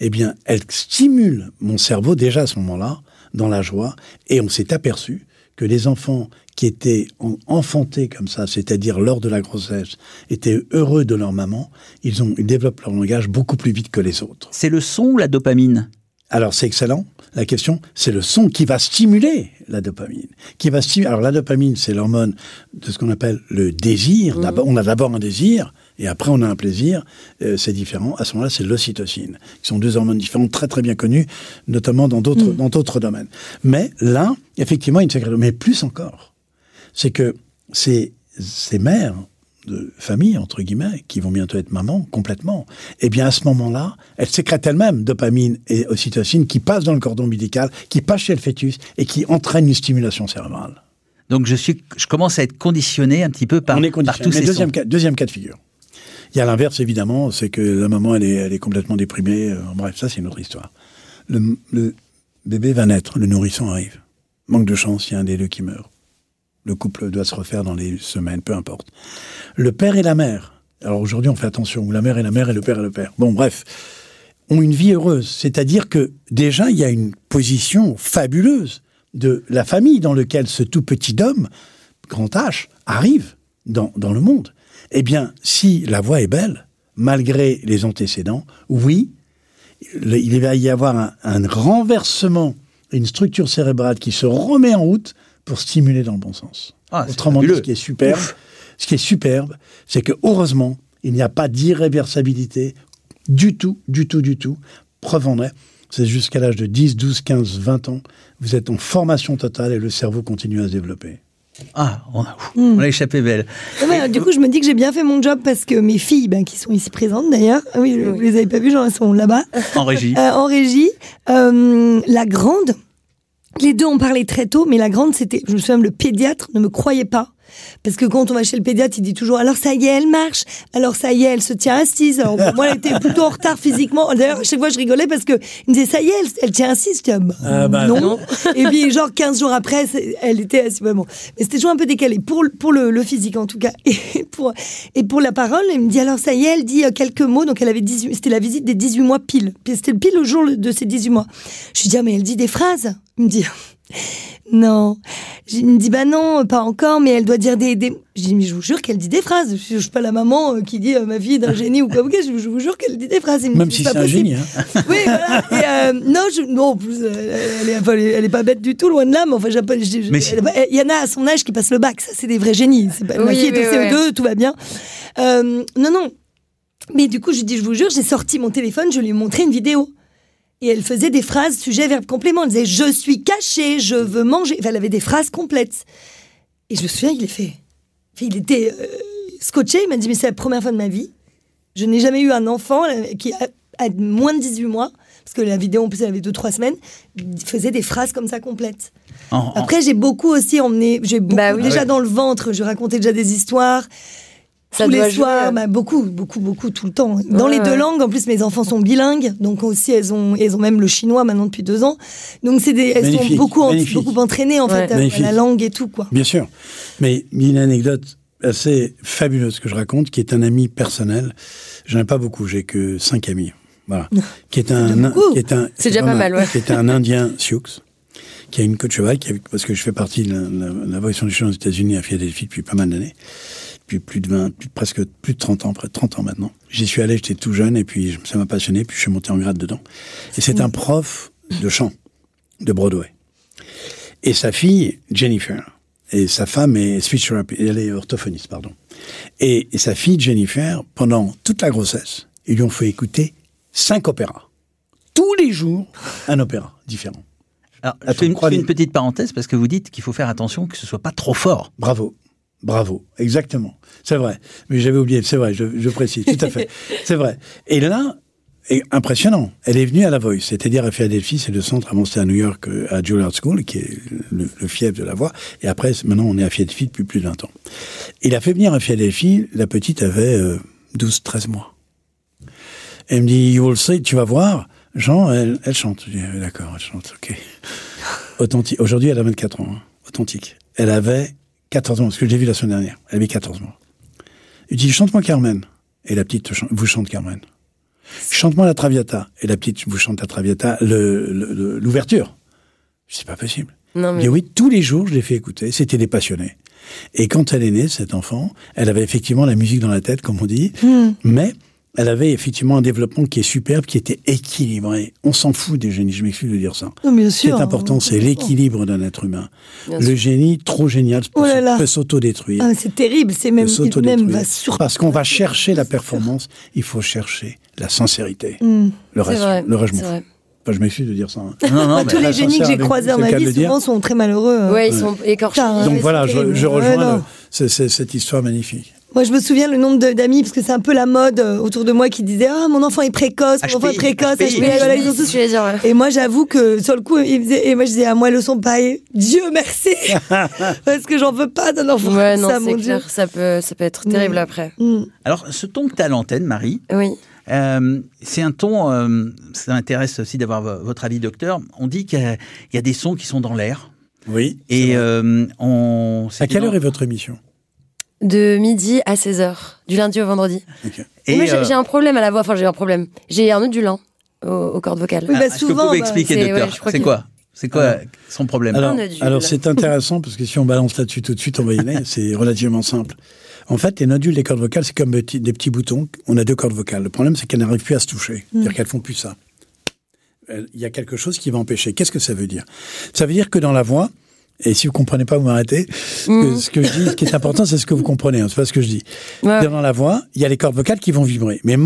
eh bien, elle stimule mon cerveau déjà à ce moment-là, dans la joie, et on s'est aperçu que les enfants qui étaient en- enfantés comme ça, c'est-à-dire lors de la grossesse, étaient heureux de leur maman, ils, ont, ils développent leur langage beaucoup plus vite que les autres. C'est le son ou la dopamine? Alors c'est excellent. La question, c'est le son qui va stimuler la dopamine. Qui va stimuler. Alors la dopamine, c'est l'hormone de ce qu'on appelle le désir. D'abord- On a d'abord un désir et après on a un plaisir. Euh, c'est différent. À ce moment-là, c'est l'ocytocine, qui sont deux hormones différentes, très très bien connues, notamment dans d'autres dans d'autres domaines. Mais là, effectivement, il y a une sécrétion. Mais plus encore, c'est que ces ces mères de famille, entre guillemets, qui vont bientôt être maman complètement, eh bien à ce moment-là, elles sécrètent elles-mêmes dopamine et ocytocine qui passent dans le cordon ombilical, qui passent chez le fœtus et qui entraînent une stimulation cérébrale. Donc je suis, je commence à être conditionné un petit peu par, On est par conditionné. tous Mais ces deuxième sons. cas, deuxième cas de figure. Il y a l'inverse, évidemment, c'est que la maman, elle est, elle est complètement déprimée. Euh, bref, ça, c'est une autre histoire. Le, le bébé va naître, le nourrisson arrive. Manque de chance, il y a un des deux qui meurt. Le couple doit se refaire dans les semaines, peu importe. Le père et la mère, alors aujourd'hui on fait attention, la mère et la mère et le père et le père. Bon, bref, ont une vie heureuse. C'est-à-dire que déjà, il y a une position fabuleuse de la famille dans laquelle ce tout petit homme, grand H, arrive dans, dans le monde. Eh bien, si la voix est belle, malgré les antécédents, oui, il va y avoir un renversement, une structure cérébrale qui se remet en route pour stimuler dans le bon sens. Ah, Autrement dit, ce qui est superbe, ce qui est superbe, c'est que heureusement, il n'y a pas d'irréversibilité du tout, du tout, du tout. Preuve en est, c'est jusqu'à l'âge de 10, 12, 15, 20 ans, vous êtes en formation totale et le cerveau continue à se développer. Ah, on a, Hmm. on a échappé belle. Mais, euh, du coup, je me dis que j'ai bien fait mon job parce que mes filles, ben, qui sont ici présentes d'ailleurs, ah oui, vous les avez pas vues, genre, elles sont là-bas, En régie. euh, en régie. Euh, la grande, les deux ont parlé très tôt, mais la grande, c'était, je me souviens, le pédiatre ne me croyait pas. Parce que quand on va chez le pédiatre, il dit toujours alors ça y est, elle marche. Alors ça y est, elle se tient assise. Alors moi, elle était plutôt en retard physiquement. D'ailleurs, chaque fois, je rigolais parce que il me disait ça y est, elle, elle tient assise. Je dis, ah, bah, Ah, bah, non. non. Et puis genre 15 jours après, elle était assise. Bon. Mais c'était toujours un peu décalé pour le- pour le, le physique en tout cas. Et pour et pour la parole, elle me dit alors ça y est, elle dit euh, quelques mots. Donc elle avait 18 c'était la visite des 18 mois pile. Puis c'était le pile le jour de ses 18 mois. Je lui dis ah, mais elle dit des phrases. Il me dit non. Je- Il me dit bah non, pas encore, mais elle doit dire des. des... Je dis mais je vous jure qu'elle dit des phrases. Je, je suis pas la maman euh, qui dit euh, ma fille est d'un génie ou quoi. ok, Je, je vous jure qu'elle dit des phrases. Me Même dit, si pas c'est un possible. génie. Hein. Oui, voilà. Et, euh, non, je, non, en plus, elle, est, enfin, elle, est, pas bête du tout, loin de là. Mais enfin, j'ai pas- je- je- Mais si. elle- elle- il y en a à son âge qui passent le bac. Ça, c'est des vrais génies. C'est pas, ma Oui, fille est au oui, CE2, tout va bien. Euh, non, non. Mais du coup, je lui dis, je vous jure, j'ai sorti mon téléphone, je lui ai montré une vidéo. Et elle faisait des phrases sujet, verbe, complément. Elle disait Je suis cachée, je veux manger. Enfin, elle avait des phrases complètes. Et je me souviens, il est fait. Il était euh, scotché. Il m'a dit Mais c'est la première fois de ma vie. Je n'ai jamais eu un enfant euh, qui a, a moins de 18 mois, parce que la vidéo, en plus, elle avait 2-3 semaines, il faisait des phrases comme ça complètes. En- en- Après, j'ai beaucoup aussi emmené, j'ai beaucoup Bah oui. déjà Ah ouais. dans le ventre, je racontais déjà des histoires. Ça tous les jouer. soirs, bah, beaucoup, beaucoup, beaucoup, tout le temps. Dans Ouais, les deux ouais. langues, en plus, mes enfants sont bilingues, donc aussi elles ont, elles ont même le chinois maintenant depuis deux ans. Donc c'est des, elles sont beaucoup, en- beaucoup entraînées en Ouais. fait à- à, Magnifique. la langue et tout quoi. Bien sûr. Mais il y a une anecdote assez fabuleuse que je raconte, qui est un ami personnel. J'en ai pas beaucoup, j'ai que cinq amis. Voilà. Qui est un, qui est un, C'est déjà pas mal, ouais. Qui est un Indien Sioux, qui a une queue de cheval, qui a- parce que je fais partie de la, la, la Voice Foundation aux États-Unis à Philadelphie depuis pas mal d'années. Depuis plus de 20, plus- presque plus de 30 ans, près de 30 ans maintenant. J'y suis allé, j'étais tout jeune, et puis ça m'a passionné, puis je suis monté en grade dedans. Et c'est un prof de chant, de Broadway. Et sa fille, Jennifer, et sa femme est speech therapy, elle est orthophoniste, pardon. Et, et sa fille, Jennifer, pendant toute la grossesse, ils lui ont fait écouter cinq opéras. Tous les jours, un opéra différent. Alors, je fais une, une petite parenthèse parce que vous dites qu'il faut faire attention que ce soit pas trop fort. Bravo. Bravo, exactement. C'est vrai. Mais j'avais oublié, c'est vrai, je, je précise, tout à fait. C'est vrai. Et là, et impressionnant, elle est venue à la Voice, c'est-à-dire à Philadelphie, c'est le centre, avant c'était à New York, euh, à Juilliard School, qui est le, le fief de la voix. Et après, maintenant, on est à Philadelphie depuis plus de 20 ans. Il a fait venir à Philadelphie, la petite avait euh, 12, 13 mois. Elle me dit, you will see, tu vas voir. Jean, elle, elle chante. Je dis, Ah, d'accord, elle chante, ok. Authentique. Aujourd'hui, elle a 24 ans. hein. Authentique. Elle avait 14 ans, parce que je l'ai vu la semaine dernière. Elle avait 14 mois. Il dit, chante-moi Carmen. Et la petite vous chante Carmen. Chante-moi la Traviata. Et la petite vous chante la Traviata, l'ouverture. C'est pas possible. Non, Il mais dit, oui, tous les jours, je l'ai fait écouter. C'était des passionnés. Et quand elle est née, cet enfant, elle avait effectivement la musique dans la tête, comme on dit, mais elle avait effectivement un développement qui est superbe, qui était équilibré. On s'en fout des génies, je m'excuse de dire ça. Non, bien Ce qui est sûr. important, c'est l'équilibre d'un être humain. Bien Le sûr. génie, trop génial, peut, Oh peut s'autodétruire. Ah, c'est terrible, c'est même, peut il s'autodétruire. même va sur. Parce qu'on va chercher la performance, il faut chercher la sincérité. Mm. Le c'est reste, vrai. le reste, je. Enfin, m'excuse de dire ça. hein. Non, non, tous les génies que j'ai croisés dans c'est ma vie, souvent sont très malheureux. hein. Ouais, ils sont écorchés. Donc voilà, je, Ouais, rejoins cette histoire magnifique. Moi, je me souviens le nombre d'amis, parce que c'est un peu la mode euh, autour de moi qui disaient Ah, mon enfant est précoce, mon HPI, enfant est précoce, HPI. HPI, Oui, voilà, ils ont tous-. Et moi, j'avoue que sur le coup, ils et moi, je disais, ah, moi, le pas. Et Dieu merci Parce que j'en veux pas d'un enfant Ouais, comme non, ça, c'est mon Dieu. clair. Ça peut, ça peut être terrible Mm. après. Mm. Alors, ce ton que tu as à l'antenne, Marie, Oui. euh, c'est un ton, euh, ça m'intéresse aussi d'avoir vo- votre avis, docteur. On dit qu'il y, a- il y a des sons qui sont dans l'air. Oui. Et euh, on. à c'était quelle dans- heure est votre émission? De midi à 16h, du lundi au vendredi. Et, Moi, j'ai euh, j'ai un problème à la voix. Enfin, j'ai un problème. J'ai un nodulin aux, aux cordes vocales. Oui, bah, Est-ce que vous pouvez bah, expliquer, c'est- docteur ouais, C'est quoi C'est quoi Alors- son problème Alors, c'est intéressant parce que si on balance là-dessus tout de suite, on va y aller. C'est relativement simple. En fait, les nodules des cordes vocales, c'est comme des petits, des petits boutons. On a deux cordes vocales. Le problème, c'est qu'elles n'arrivent plus à se toucher. C'est-à-dire qu'elles font plus ça. Elles- Il y a quelque chose qui va empêcher. Qu'est-ce que ça veut dire? Ça veut dire que dans la voix, et si vous comprenez pas, vous m'arrêtez. que Ce que je dis, ce qui est important, c'est ce que vous comprenez. Hein, c'est pas ce que je dis. Ouais. Dans la voix, il y a les cordes vocales qui vont vibrer. Mais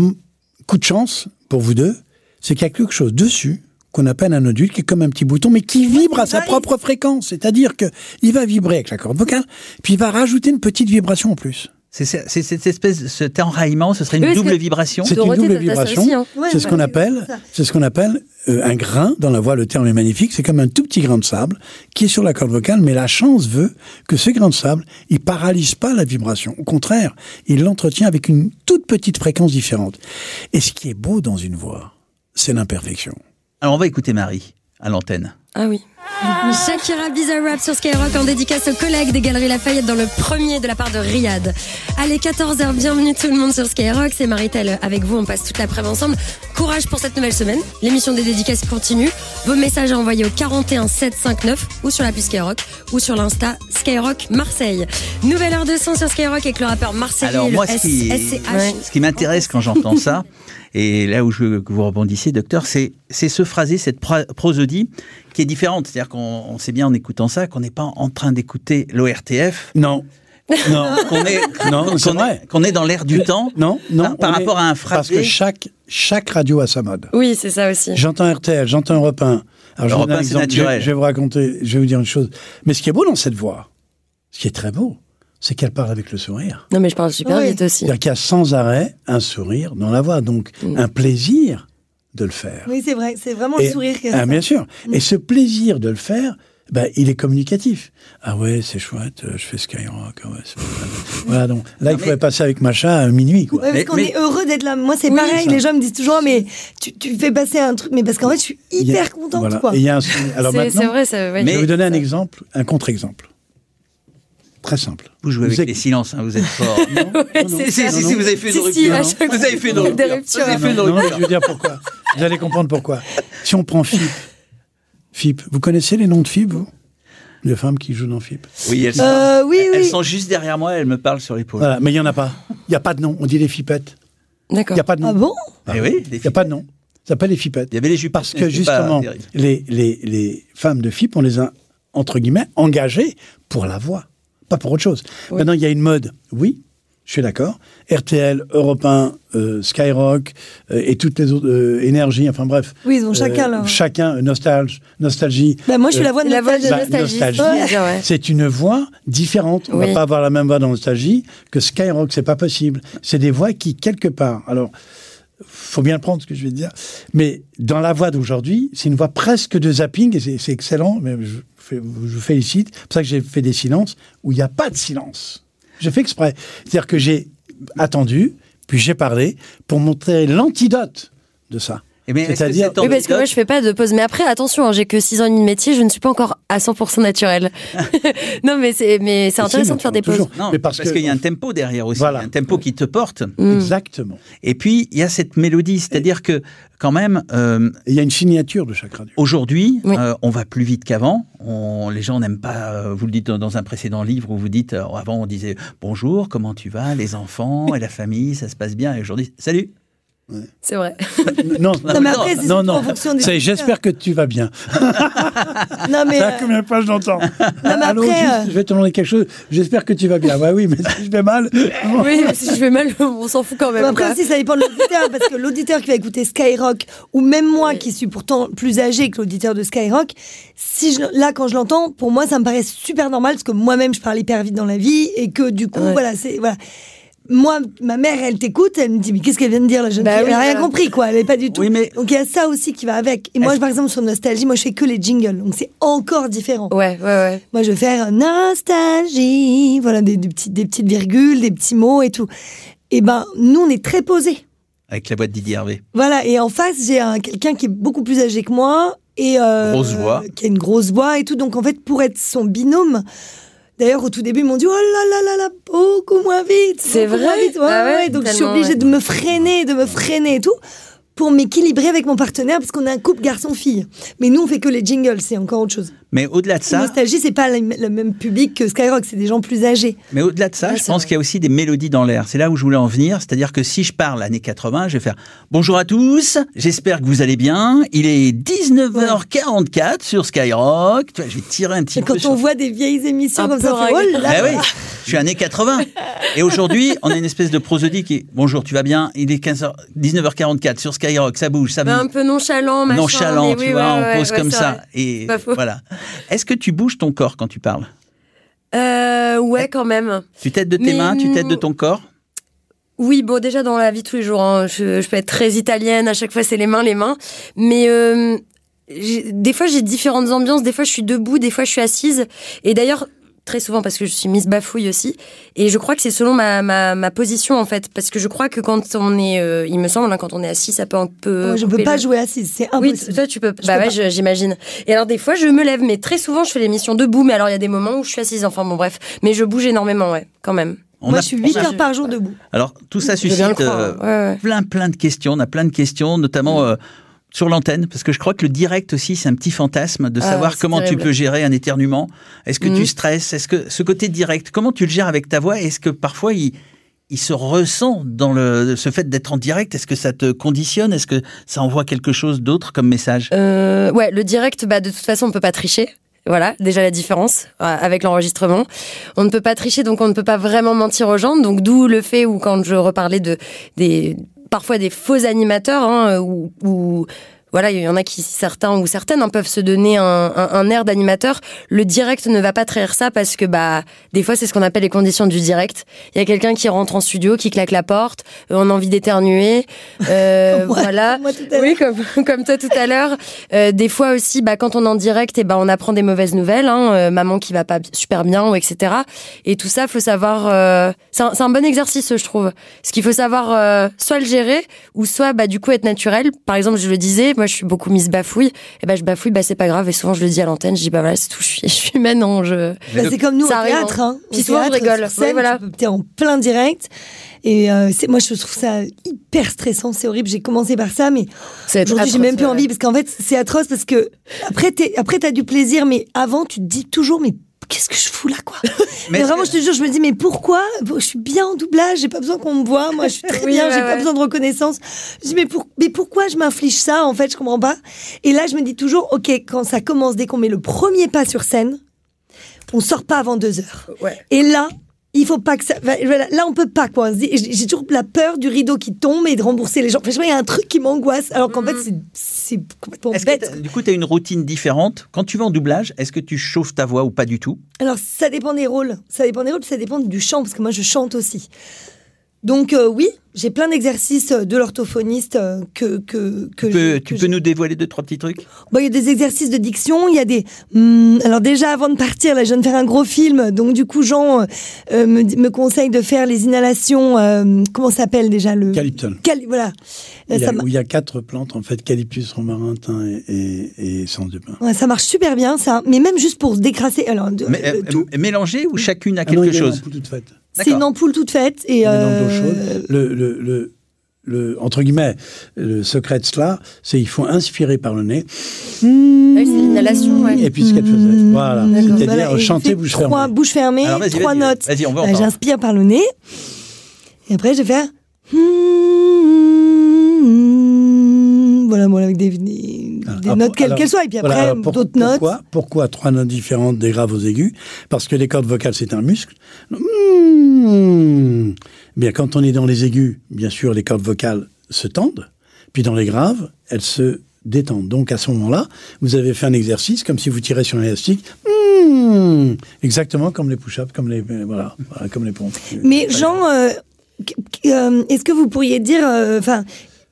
coup de chance pour vous deux, c'est qu'il y a quelque chose dessus qu'on appelle un nodule qui est comme un petit bouton, mais qui vibre à sa propre fréquence. C'est-à-dire que il va vibrer avec la corde vocale, puis il va rajouter une petite vibration en plus. C'est cette espèce, cet enraillement, ce serait une Oui, double vibration. C'est une double vibration. aussi, hein. Ouais, c'est ce qu'on appelle, c'est ce qu'on appelle euh, un grain dans la voix. Le terme est magnifique. C'est comme un tout petit grain de sable qui est sur la corde vocale, mais la chance veut que ce grain de sable, il paralyse pas la vibration. Au contraire, il l'entretient avec une toute petite fréquence différente. Et ce qui est beau dans une voix, c'est l'imperfection. Alors on va écouter Marie à l'antenne. Ah oui. Shakira Bizarre Rap sur Skyrock en dédicace aux collègues des Galeries Lafayette dans le premier de la part de Riyad. Allez, 14h, bienvenue tout le monde sur Skyrock. C'est Maritel avec vous, on passe toute l'après-midi ensemble. Courage pour cette nouvelle semaine. L'émission des dédicaces continue. Vos messages à envoyer au 41 759 ou sur l'appli Skyrock ou sur l'Insta Skyrock Marseille. Nouvelle heure de son sur Skyrock avec le rappeur Marseillais Alors moi, ce qui, ce qui m'intéresse quand j'entends ça, et là où je veux que vous rebondissiez, docteur, c'est c'est ce phrasé, cette pro- prosodie qui est différente. C'est-à-dire qu'on on sait bien en écoutant ça qu'on n'est pas en train d'écouter l'ORTF, Non. Non. qu'on est, Non, c'est qu'on vrai. est, qu'on est dans l'air du temps. Non, non. Hein, par est- rapport à un Parce phrasé. que chaque, chaque radio a sa mode. Oui, c'est ça aussi. J'entends RTL, j'entends Europe 1. Alors, Europe donne un 1, c'est naturel. Je, je vais vous raconter, je vais vous dire une chose. Mais ce qui est beau dans cette voix, ce qui est très beau, c'est qu'elle parle avec le sourire. Non, mais je parle super Oui. vite aussi. C'est-à-dire qu'il y a sans arrêt un sourire dans la voix, donc Mm. un plaisir de le faire. Oui, c'est vrai. C'est vraiment Et- le sourire qui est ah, ça. bien sûr. Et ce plaisir de le faire, ben, il est communicatif. Ah ouais, c'est chouette, euh, je fais Skyrock. ah ouais, voilà, donc là, il mais- faudrait passer avec Macha à minuit. Quoi. Ouais, parce Mais- qu'on mais- est heureux d'être là. Moi, c'est Oui, pareil. Les gens me disent toujours, mais tu, tu fais passer un truc. Mais parce qu'en fait, je suis y a- hyper contente, voilà. quoi. Et il y a un- alors C'est maintenant, c'est vrai, ça. ouais. je vais Mais- vous donner un exemple, un contre-exemple. Très simple. Vous jouez avec Vous les silences, hein, vous êtes fort. Ouais, c'est si, si, si, vous avez fait une Si, si, rupture. à hein. chaque Vous avez fait une fois, rupture. des ruptures. Vous avez fait une Non, non, rupture. je vais dire pourquoi. Vous allez comprendre pourquoi. Si on prend FIP, FIP, vous connaissez les noms de FIP, vous? Les femmes qui jouent dans FIP Oui, elles sont, Euh, oui, elles oui. sont juste derrière moi, elles me parlent sur l'épaule. Voilà, mais il n'y en a pas. Il n'y a pas de nom. On dit les FIPettes. Il D'accord. n'y a pas de nom. Ah bon? Eh oui, Il n'y a pas de nom. Ça s'appelle les FIPettes. Il y avait les jupes. Parce que justement, les, les, les femmes de FIP, on les a, entre guillemets, engagées pour la voix, pas pour autre chose. Maintenant, il y a une mode, oui, je suis d'accord. RTL, Europe 1, euh, Skyrock euh, et toutes les autres euh, énergies, enfin bref. Oui, ils ont chacun leur- Chacun, nostalgie. nostalgie Bah, moi, je suis la voix de La voix de nostalgie. bah, nostalgie. ouais. C'est une voix différente. On Oui. va pas avoir la même voix dans Nostalgie que Skyrock, c'est pas possible. C'est des voix qui, quelque part, alors, faut bien le prendre ce que je vais te dire, mais dans la voix d'aujourd'hui, c'est une voix presque de zapping, et c'est- excellent, mais je, je vous félicite. C'est pour ça que j'ai fait des silences où il n'y a pas de silence. J'ai fait exprès. C'est-à-dire que j'ai attendu, puis j'ai parlé pour montrer l'antidote de ça. Eh C'est-à-dire- cet Oui, parce que moi, je fais pas de pause. Mais après, attention, hein, j'ai que 6 ans et demi de métier, je ne suis pas encore à 100% naturelle. non, mais c'est, mais c'est Si, intéressant de faire des pauses. Non, Mais parce qu'il y a un tempo derrière aussi, Voilà. il y a un tempo qui te porte. Mm. Exactement. Et puis, il y a cette mélodie, c'est-à-dire que quand même, euh, Il y a une signature de chaque radio. aujourd'hui, Oui. euh, on va plus vite qu'avant. Les gens n'aiment pas, euh, vous le dites dans- dans un précédent livre où vous dites, euh, avant on disait bonjour, comment tu vas, les enfants et la famille, ça se passe bien. Et aujourd'hui, salut. C'est vrai. Non, Non, mais après, c'est non, non. en fonction des C'est, auditeurs. J'espère que tu vas bien. Non, mais. Ça, euh, combien de fois je l'entends mais Allô, après, juste, euh, je vais te demander quelque chose. J'espère que tu vas bien. Ouais, oui, mais si je vais mal. oui, mais si je fais mal, on s'en fout quand même. Mais après aussi, ça dépend de l'auditeur, parce que l'auditeur qui va écouter Skyrock, ou même moi Oui. qui suis pourtant plus âgé que l'auditeur de Skyrock, si je, là, quand je l'entends, pour moi, ça me paraît super normal, parce que moi-même, je parle hyper vite dans la vie, et que du coup, Ouais. voilà, c'est. Voilà. Moi, ma mère, elle t'écoute, elle me dit, mais qu'est-ce qu'elle vient de dire, la jeune Bah fille? Oui, Elle a rien voilà. compris, quoi, elle n'est pas du tout. Oui, mais- Donc il y a ça aussi qui va avec. Et moi, Est-ce- par exemple, sur Nostalgie, moi, je fais que les jingles, donc c'est encore différent. Ouais, ouais, ouais. Moi, je vais faire nostalgie, voilà, des, des petites, des petites virgules, des petits mots et tout. Et ben, nous, on est très posés. Avec la voix de Didier Hervé. Voilà, et en face, j'ai un- quelqu'un qui est beaucoup plus âgé que moi. Et, euh, Grosse voix. Qui a une grosse voix et tout. Donc, en fait, pour être son binôme, d'ailleurs, au tout début, ils m'ont dit Oh là là là là, beaucoup moins vite. C'est vrai moins vite. Ouais, Ah ouais, ouais, Donc, je suis obligée de me freiner, de me freiner et tout. Pour m'équilibrer avec mon partenaire, parce qu'on a un couple garçon-fille. Mais nous, on fait que les jingles, c'est encore autre chose. Mais au-delà de ça, Nostalgie, c'est pas le, même public que Skyrock, c'est des gens plus âgés. mais au-delà de ça, Ouais, je pense qu'il y a aussi des mélodies dans l'air. C'est là où je voulais en venir. C'est-à-dire que si je parle années 80, je vais faire bonjour à tous. J'espère que vous allez bien. Il est 19h44 sur Skyrock. Je vais tirer un petit Et peu quand sur on voit des vieilles émissions Un comme ça, on fait, oh là là. oui, je suis années 80. Et aujourd'hui, on a une espèce de prosodie qui est Bonjour, tu vas bien? Il est 15h, 19h44 sur Skyrock, ça bouge, ça Mais bouge. un peu nonchalant, machin. Nonchalant, mais tu oui, vois, ouais, on pose ouais, comme ça. vrai. Et voilà. Est-ce que tu bouges ton corps quand tu parles? Euh, ouais, quand même. Tu t'aides de tes Mais, mains, tu t'aides de ton corps? Oui, bon, déjà dans la vie de tous les jours, hein, je, je peux être très italienne, à chaque fois c'est les mains, les mains. Mais euh, des fois j'ai différentes ambiances, des fois je suis debout, des fois je suis assise. Et d'ailleurs, très souvent parce que je suis Miss Bafouille aussi. Et je crois que c'est selon ma, ma, ma position en fait. Parce que je crois que quand on est, euh, il me semble, hein, quand on est assis, ça peut un peu. Moi, je peux pas le- jouer assise, c'est Oui, impossible. toi tu peux. Je bah peux ouais, j'imagine. Et alors des fois je me lève, mais très souvent je fais l'émission debout. Mais alors il y a des moments où je suis assise. Enfin bon bref, mais je bouge énormément, ouais, quand même. On Moi, a- je suis on 8 a- heures par jour debout. Alors, tout ça suscite croire, euh, ouais, ouais. plein, plein de questions. On a plein de questions, notamment euh, sur l'antenne, parce que je crois que le direct aussi, c'est un petit fantasme de Ah, savoir comment terrible. tu peux gérer un éternuement. Est-ce que Mhm. tu stresses? Est-ce que ce côté direct, comment tu le gères avec ta voix? Est-ce que parfois il, il se ressent dans le, ce fait d'être en direct? Est-ce que ça te conditionne? Est-ce que ça envoie quelque chose d'autre comme message? Euh, ouais, le direct, bah, de toute façon, on peut pas tricher. Voilà, déjà la différence euh, avec l'enregistrement. On ne peut pas tricher, donc on ne peut pas vraiment mentir aux gens. Donc d'où le fait où quand je reparlais de des parfois des faux animateurs, hein, où, où- voilà, il y en a qui certains ou certaines hein, peuvent se donner un, un, un air d'animateur. Le direct ne va pas trahir ça parce que bah des fois c'est ce qu'on appelle les conditions du direct. Il y a quelqu'un qui rentre en studio, qui claque la porte, euh, on a envie d'éternuer, euh, moi- voilà. comme moi tout à Oui, comme, comme toi tout à l'heure. Euh, des fois aussi, bah, quand on est en direct, et ben on apprend des mauvaises nouvelles, hein, euh, maman qui va pas super bien, ou etc. Et tout ça, faut savoir. euh, c'est un, un bon exercice, je trouve. Ce qu'il faut savoir, euh, soit le gérer, ou soit bah du coup être naturel. Par exemple, je le disais, moi je suis beaucoup mise bafouille. Et ben je bafouille, bah c'est pas grave. Et souvent je le dis à l'antenne, je dis bah voilà, c'est tout. Je suis, je suis humaine, non, je. Bah, c'est comme nous Ça au arrive, théâtre. hein. Hein. Puis souvent, je rigole. scène, Oui, voilà. T'es en plein direct. Et euh, c'est moi, je trouve ça hyper stressant. C'est horrible. J'ai commencé par ça, mais aujourd'hui, j'ai même plus ouais. envie parce qu'en fait, c'est atroce parce que après, t'es- après, t'as du plaisir, mais avant, tu te dis toujours, mais qu'est-ce que je fous là, quoi Mais, vraiment, que- je te jure, je me dis, mais pourquoi Je suis bien en doublage, j'ai pas besoin qu'on me voit. Moi, je suis très Oui, bien, ouais, j'ai pas besoin de reconnaissance. Je dis, mais, pour- mais pourquoi je m'inflige ça En fait, je comprends pas. Et là, je me dis toujours, ok, quand ça commence, dès qu'on met le premier pas sur scène, on sort pas avant deux heures. Ouais. Et là, il faut pas que ça. Là, on peut pas quoi. J'ai toujours la peur du rideau qui tombe et de rembourser les gens. Pas, il y a un truc qui m'angoisse. Alors qu'en fait, c'est- c'est complètement que bête. du coup, tu as une routine différente? Quand tu vas en doublage, est-ce que tu chauffes ta voix ou pas du tout? Alors, ça dépend des rôles. Ça dépend des rôles, ça dépend du chant, parce que moi, je chante aussi. Donc, euh, oui, j'ai plein d'exercices euh, de l'orthophoniste euh, que, que, que Tu, peux, je- tu que peux je- nous dévoiler deux, trois petits trucs? Bon, il y a des exercices de diction, il y a des. hum, alors déjà, avant de partir, là, je viens de faire un gros film, donc du coup, Jean euh, me, conseille de faire les inhalations. euh, comment ça s'appelle déjà le Calyptol. Cali- voilà. Il y a- où il y a quatre plantes, en fait, calyptus, romarin, thym et, et, et de ouais, ça marche super bien, ça. Mais même juste pour se décrasser. Alors, de- Mais, le euh, tout, mélanger ou chacune a Ah non, quelque il y a une chose? ampoule toute faite. C'est une ampoule toute faite et. On dans euh, chaude. Le, le, le, le- entre guillemets, le secret de cela, c'est il faut inspirer par le nez. Ah oui, c'est l'inhalation, ouais. Et puis ce qu'elle faisait. Voilà. D'accord. C'est-à-dire Voilà, chanter bouche trois fermée. bouches fermées, Alors, trois notes. vas-y, on va en parler. J'inspire par le nez. Et après, je vais faire. Voilà, voilà, avec des, des, Ah, notes quelles qu'elles soient. Et puis après, pour- d'autres notes. Pourquoi, pourquoi trois notes différentes des graves aux aigus? Parce que les cordes vocales, c'est un muscle. Mmh. Bien, quand on est dans les aigus, bien sûr, les cordes vocales se tendent. Puis dans les graves, elles se détendent. Donc à ce moment-là, vous avez fait un exercice comme si vous tirez sur un élastique. Mmh. Exactement comme les push-ups, comme les euh, voilà, voilà, comme les pompes. Mais Jean, euh, euh, est-ce que vous pourriez dire, euh, enfin,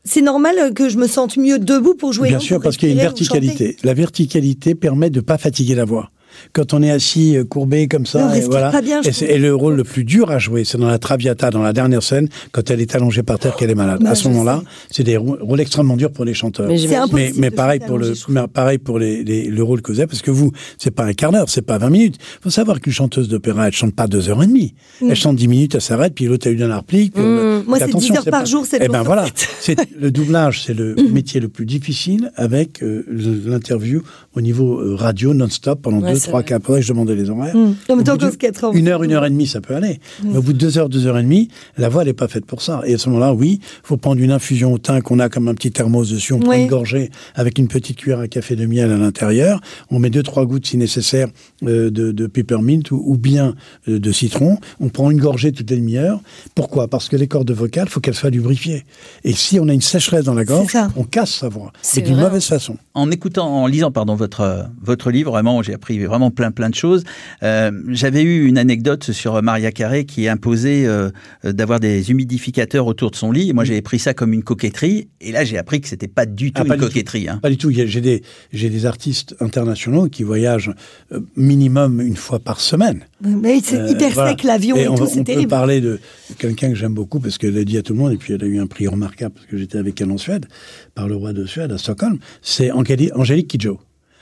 c'est normal que je me sente mieux debout pour jouer Bien sûr, parce qu'il y a une verticalité. La verticalité permet de ne pas fatiguer la voix. Quand on est assis, euh, courbé comme ça, et voilà. pas bien, je et, c'est- le rôle le plus dur à jouer, c'est dans la Traviata, dans la dernière scène, quand elle est allongée par terre, qu'elle est malade. Bah, à ce moment-là, c'est des rô- rôles extrêmement durs pour les chanteurs. Mais C'est mais, mais pareil pour le pareil pour les, les- le rôle que vous avez parce que vous c'est pas un quart d'heure c'est pas 20 minutes. Faut savoir qu'une chanteuse d'opéra elle chante pas deux heures et demie. Elle chante 10 minutes elle s'arrête puis l'autre a eu un replique Mm. Moi, c'est attention, 10 heures par pas- jour, sept eh ben voilà. c'est le doublage c'est le métier le plus difficile avec euh, l'interview au niveau euh, radio non-stop pendant Ouais, deux c'est trois quatre heures je demandais les horaires Mm. Au rock. une heure, une heure et demie, ça peut aller. Mais au bout de deux heures, deux heures et demie, la voix, elle n'est pas faite pour ça. Et à ce moment-là, oui, faut prendre une infusion au thym qu'on a comme un petit thermos dessus. On prend une gorgée avec une petite cuillère à café de miel à l'intérieur. On met deux, trois gouttes, si nécessaire, euh, de, de peppermint ou, ou bien euh, de citron. On prend une gorgée toutes les demi-heures. Pourquoi? Parce que les cordes vocales, faut qu'elles soient lubrifiées. Et si on a une sécheresse dans la gorge, on casse sa voix. C'est d'une mauvaise façon. En écoutant, en lisant pardon votre euh, votre livre, vraiment j'ai appris vraiment plein plein de choses. Euh, J'avais eu une anecdote sur Maria Carré qui imposait euh, d'avoir des humidificateurs autour de son lit. Moi, j'avais pris ça comme une coquetterie, et là, j'ai appris que c'était pas du tout Ah, pas une du tout. coquetterie. hein. Pas du tout. J'ai des, artistes internationaux qui voyagent euh, minimum une fois par semaine. Mais c'est Euh, hyper voilà. sec l'avion et, on, tout, on peut terrible. parler de quelqu'un que j'aime beaucoup parce qu'elle a dit à tout le monde, et puis elle a eu un prix remarquable parce que j'étais avec elle en Suède, par le roi de Suède à Stockholm, c'est Angélique Angélique Kidjo.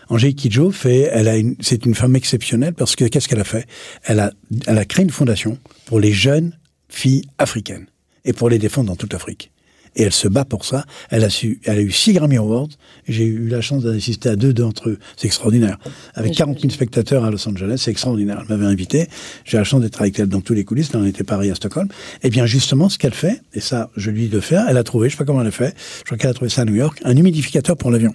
Angélique Kidjo fait, elle a une, c'est une femme exceptionnelle parce que qu'est-ce qu'elle a fait? Elle a, elle a créé une fondation pour les jeunes filles africaines et pour les défendre dans toute l'Afrique. Et elle se bat pour ça. Elle a su, elle a eu six Grammy Awards. J'ai eu la chance d'assister à deux d'entre eux. C'est extraordinaire. Avec 40 000 spectateurs à Los Angeles, c'est extraordinaire. Elle m'avait invité. J'ai la chance d'être avec elle dans tous les coulisses. Là, on était pareil à Stockholm. Et bien, justement, ce qu'elle fait, et ça, je lui dis de faire, elle a trouvé, je sais pas comment elle a fait, je crois qu'elle a trouvé ça à New York, un humidificateur pour l'avion.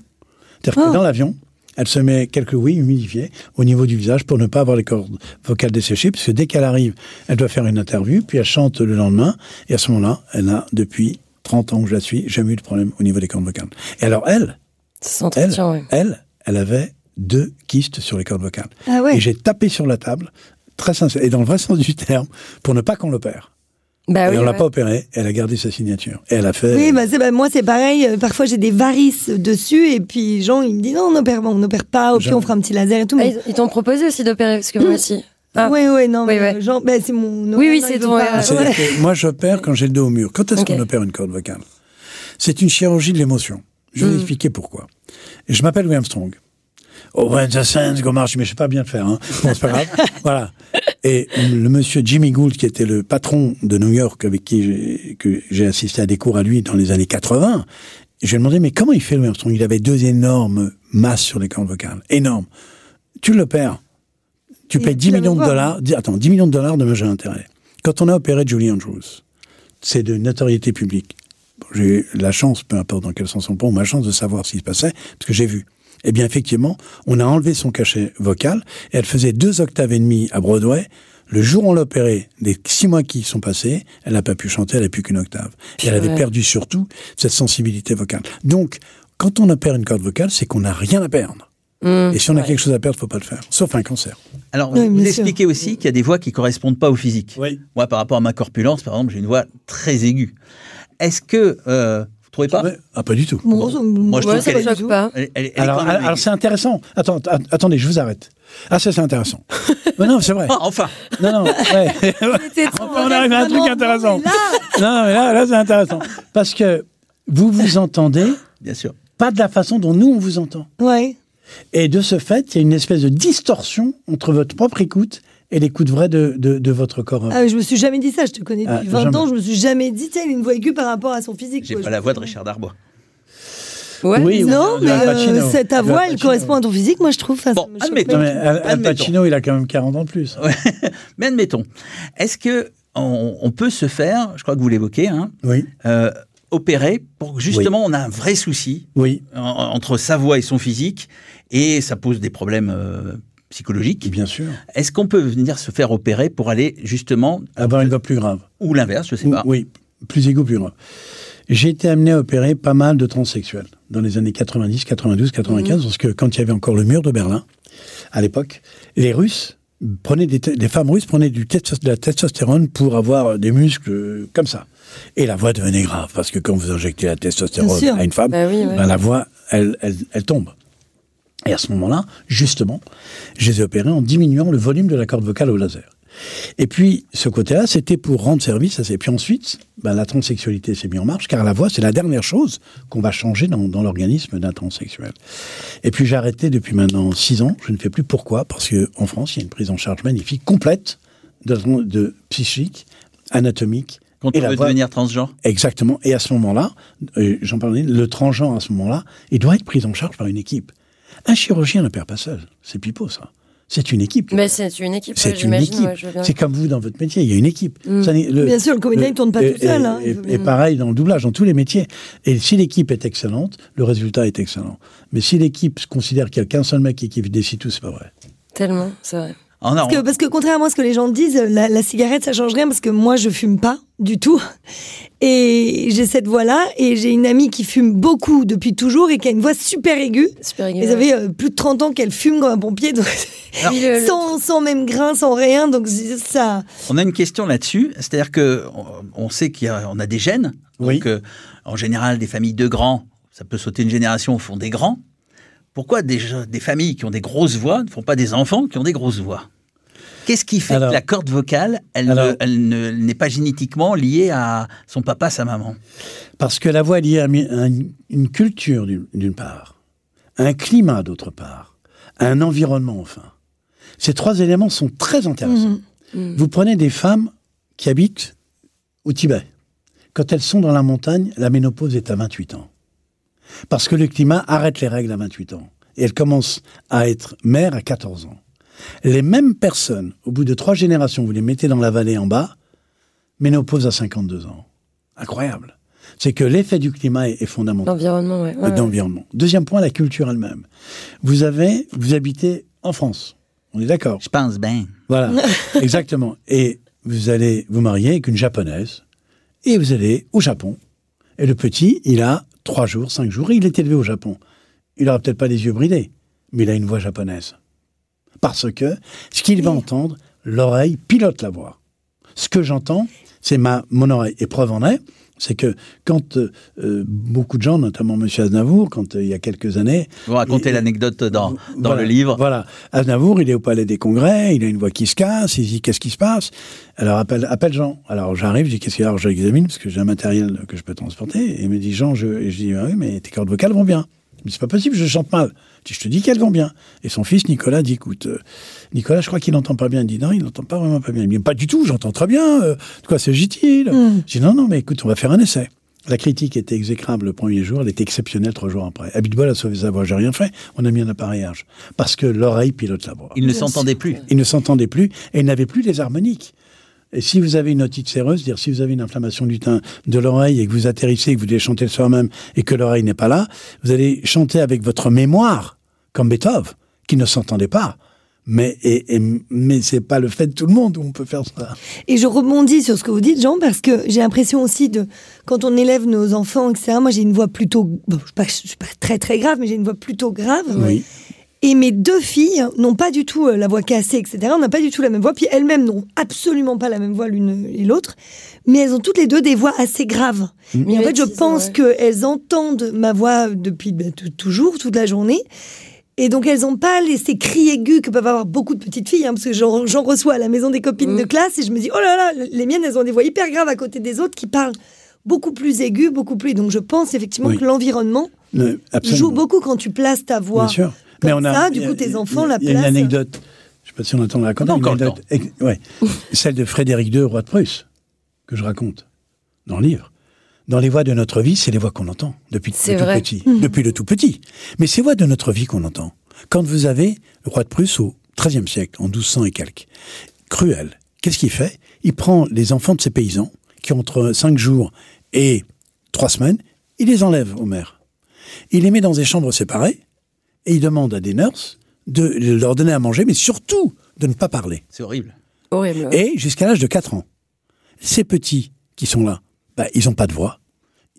C'est-à-dire que dans l'avion, elle se met quelques oui humidifiés au niveau du visage pour ne pas avoir les cordes vocales desséchées, parce que dès qu'elle arrive, elle doit faire une interview, puis elle chante le lendemain, et à ce moment-là, elle a depuis 30 ans que je la suis, jamais eu de problème au niveau des cordes vocales. Et alors elle, Ça elle, ouais. elle, elle avait deux kystes sur les cordes vocales. Ah ouais. Et j'ai tapé sur la table, très sincère, et dans le vrai sens du terme, pour ne pas qu'on l'opère. Bah et oui, on l'a ouais. pas opéré, elle a gardé sa signature. Et elle a fait... Oui, bah, bah, moi c'est pareil. Euh, Parfois j'ai des varices dessus et puis Jean il me dit non on n'opère pas, on n'opère pas. Au pire on fera un petit laser et tout. Ah, Mais... ils t'ont proposé aussi d'opérer, parce que moi aussi. Ah. Oui, oui, non, Oui, mais ouais. Jean, c'est mon. Oui, oui, non, c'est ton, pas. euh, Ouais. que moi, j'opère quand j'ai le dos au mur. Quand est-ce qu'on opère une corde vocale? C'est une chirurgie de l'émotion. Je vais vous Mm. expliquer pourquoi. Et je m'appelle Louis Armstrong. Oh, when the sands go march, mais je sais pas bien le faire. Hein. Bon, c'est pas grave. voilà. Et le monsieur Jimmy Gould, qui était le patron de New York, avec qui j'ai, que j'ai assisté à des cours à lui dans les années 80, je lui ai demandé, mais comment il fait Louis Armstrong? Il avait deux énormes masses sur les cordes vocales. Énormes. Tu l'opères. Tu Et payes tu 10 vas millions le de dollars. Attends, 10 millions de dollars, de j'ai intérêt. Quand on a opéré Julie Andrews, c'est de notoriété publique. Bon, J'ai eu la chance, peu importe dans quel sens on prend, ma chance de savoir ce qui se passait, parce que j'ai vu. Eh bien, effectivement, on a enlevé son cachet vocal, et elle faisait deux octaves et demie à Broadway. Le jour où on l'a opérée, les six mois qui sont passés, elle n'a pas pu chanter, elle n'a plus qu'une octave. Et elle avait perdu surtout cette sensibilité vocale. Donc, quand on opère une corde vocale, c'est qu'on n'a rien à perdre. Mmh. Et si on a quelque chose à perdre, faut pas le faire. Sauf un cancer. Alors, Oui, vous expliquez aussi qu'il y a des voix qui correspondent pas au physique. Oui. Moi, par rapport à ma corpulence, par exemple, j'ai une voix très aiguë. Est-ce que euh, trouvez pas Ouais. Ah, pas du tout. Bon, Moi, je ouais, trouve ça est- pas. Elle- elle- elle est Alors, c'est intéressant. Attends, att- attendez, je vous arrête. Ah, ça, c'est intéressant. Mais non, c'est vrai. Ah, enfin, Non, non, ouais. on arrive à un truc intéressant. là- non, mais là, là c'est intéressant. Parce que vous vous entendez bien sûr. pas de la façon dont nous, on vous entend. Ouais. Et de ce fait, il y a une espèce de distorsion entre votre propre écoute et l'écoute vraie de, de, de votre corps. Ah, je me suis jamais dit ça. Je te connais depuis Ah, 20 jamais. ans. Je me suis jamais dit tiens il a une voix aiguë par rapport à son physique. J'ai quoi. pas Je- la voix de Richard Darbois. Ouais. Oui, Non, de mais euh, c'est ta voix, elle correspond à ton physique, moi je trouve. Enfin, Bon, ça admettons. pas. Mais Al, Al. Pacino, il a quand même 40 ans de plus. Mais admettons, est-ce que on, on peut se faire, je crois que vous l'évoquez, hein, Oui, euh, opérer pour que justement on a un vrai souci oui, en- entre sa voix et son physique et ça pose des problèmes euh, psychologiques. bien sûr. Est-ce qu'on peut venir se faire opérer pour aller justement Avoir une voix plus grave. ou l'inverse, je sais pas. Oui, plus égo, plus grave. J'ai été amené à opérer pas mal de transsexuels dans les années 90, 92, 95, parce que quand il y avait encore le mur de Berlin, à l'époque, les Russes prenaient des, les femmes russes prenaient du de la testostérone pour avoir des muscles euh, comme ça. Et la voix devenait grave, parce que quand vous injectez la testostérone à une femme, Bah oui, ouais. ben la voix, elle, elle, elle tombe. Et à ce moment-là, justement, je les ai opérés en diminuant le volume de la corde vocale au laser. Et puis, ce côté-là, c'était pour rendre service à ces. Puis ensuite, ben, la transsexualité s'est mise en marche, car la voix, c'est la dernière chose qu'on va changer dans, dans l'organisme d'un transsexuel. Et puis, j'ai arrêté depuis maintenant six ans. Je ne fais plus pourquoi, parce qu'en France, il y a une prise en charge magnifique, complète, de, de psychique, anatomique. Quand et on la veut voix- devenir transgenre? Exactement. Et à ce moment-là, euh, j'en parlais, le transgenre à ce moment-là, il doit être pris en charge par une équipe. Un chirurgien ne perd pas seul. C'est pipeau, ça. C'est une équipe. Mais c'est une équipe. C'est une j'imagine, équipe. ouais, c'est comme vous dans votre métier. Il y a une équipe. Mm. Ça n'est- le- Bien sûr, le comédien, il tourne pas et- tout seul, Et, hein, et- pareil dans le doublage, dans tous les métiers. Et si l'équipe est excellente, le résultat est excellent. Mais si l'équipe considère qu'il n'y a qu'un seul mec qui, qui décide tout, c'est pas vrai. Tellement, c'est vrai. Oh Parce que, parce que contrairement à ce que les gens disent, la, la cigarette, ça change rien parce que moi, je fume pas du tout. Et j'ai cette voix-là. Et j'ai une amie qui fume beaucoup depuis toujours et qui a une voix super aiguë. Super aiguë, ouais. fait euh, plus de 30 ans qu'elle fume comme un pompier. Donc sans, sans même grain, sans rien. Donc ça. On a une question là-dessus, c'est-à-dire que on- sait y a, des gènes. Oui. Donc, euh, en général, des familles de grands, ça peut sauter une génération, font des grands. Pourquoi des, des familles qui ont des grosses voix ne font pas des enfants qui ont des grosses voix? Qu'est-ce qui fait Alors- que la corde vocale, elle, Alors- ne- elle ne- elle n'est pas génétiquement liée à son papa, sa maman? Parce que la voix est liée à une, culture d'une d'une part, à un climat d'autre part, à un environnement enfin. Ces trois éléments sont très intéressants. Vous prenez des femmes qui habitent au Tibet. Quand elles sont dans la montagne, la ménopause est à 28 ans. Parce que le climat arrête les règles à 28 ans. Et elles commencent à être mères à 14 ans. Les mêmes personnes, au bout de trois générations, vous les mettez dans la vallée en bas, ménopause à 52 ans. Incroyable. C'est que l'effet du climat est, est fondamental L'environnement, ouais. ouais, euh, ouais. Deuxième point, la culture elle-même. Vous avez, vous habitez en France. On est d'accord. Je pense bien. Voilà, exactement. Et vous allez vous marier avec une japonaise et vous allez au Japon. Et le petit, il a trois jours, cinq jours, et il est élevé au Japon. Il aura peut-être pas les yeux bridés, mais il a une voix japonaise. Parce que ce qu'il va entendre, l'oreille pilote la voix. Ce que j'entends, c'est ma mon oreille. Et preuve en est, c'est que quand euh, euh, beaucoup de gens, notamment Monsieur Aznavour, quand euh, il y a quelques années, Vous racontez l'anecdote dans, dans voilà, le livre. Voilà. Aznavour, il est au Palais des Congrès, il a une voix qui se casse, il dit qu'est-ce qui se passe? Alors appelle, appelle Jean. Alors j'arrive, je dis qu'est-ce qu'il y a? Alors j'examine parce que j'ai un matériel que je peux transporter. Et il me dit Jean, je, et je dis ah oui, mais tes cordes vocales vont bien. Dit c'est pas possible, je chante mal. Je te dis qu'elles vont bien. Et son fils Nicolas dit écoute, euh, Nicolas, je crois qu'il n'entend pas bien. Il dit non, il n'entend pas vraiment pas bien. Il dit pas du tout, j'entends très bien. euh, de quoi s'agit-il Je dis non, non, mais écoute, on va faire un essai. La critique était exécrable le premier jour, elle était exceptionnelle trois jours après. Abitbol a sauvé sa voix, j'ai rien fait. On a mis un appareillage. Parce que l'oreille pilote la voix. Il ne s'entendait plus. Il ne s'entendait plus et il n'avait plus les harmoniques. Et si vous avez une otite séreuse, dire si vous avez une inflammation du teint de l'oreille et que vous atterrissez et que vous devez chanter le soir même et que l'oreille n'est pas là, vous allez chanter avec votre mémoire, comme Beethoven, qui ne s'entendait pas. Mais, et, et- mais c'est pas le fait de tout le monde où on peut faire ça. Et je rebondis sur ce que vous dites, Jean, parce que j'ai l'impression aussi de, quand on élève nos enfants, etc., moi j'ai une voix plutôt, bon, je ne suis pas très très grave, mais j'ai une voix plutôt grave. Oui. Et mes deux filles n'ont pas du tout euh, la voix cassée, etc. On n'a pas du tout la même voix. Puis elles-mêmes n'ont absolument pas la même voix l'une et l'autre. Mais elles ont toutes les deux des voix assez graves. Et en fait, je pense ouais. qu'elles entendent ma voix depuis ben, t- toujours, toute la journée. Et donc, elles n'ont pas les, ces cris aigus que peuvent avoir beaucoup de petites filles, hein, parce que j'en reçois à la maison des copines Mm. de classe, et je me dis, oh là là, les miennes, elles ont des voix hyper graves à côté des autres qui parlent beaucoup plus aigus, beaucoup plus. Donc, je pense effectivement Oui. que l'environnement joue beaucoup quand tu places ta voix. Bien sûr. Comme ça, du a- coup, tes a- enfants la Il y a une anecdote, je sais pas si on entend la raconter, On a une anecdote, ex- ouais, celle de Frédéric II, roi de Prusse, que je raconte dans le livre. Dans les voix de notre vie, c'est les voix qu'on entend depuis le tout petit. Depuis le tout petit. Mais c'est voix de notre vie qu'on entend. Quand vous avez le roi de Prusse au XIIIe siècle, en 1200 et quelques, cruel, qu'est-ce qu'il fait? Il prend les enfants de ces paysans, qui ont entre cinq jours et trois semaines, il les enlève aux mères. Il les met dans des chambres séparées, et il demande à des nurses de leur donner à manger, mais surtout de ne pas parler. C'est horrible. Horrible. Et jusqu'à l'âge de 4 ans. Ces petits qui sont là, bah, ils n'ont pas de voix.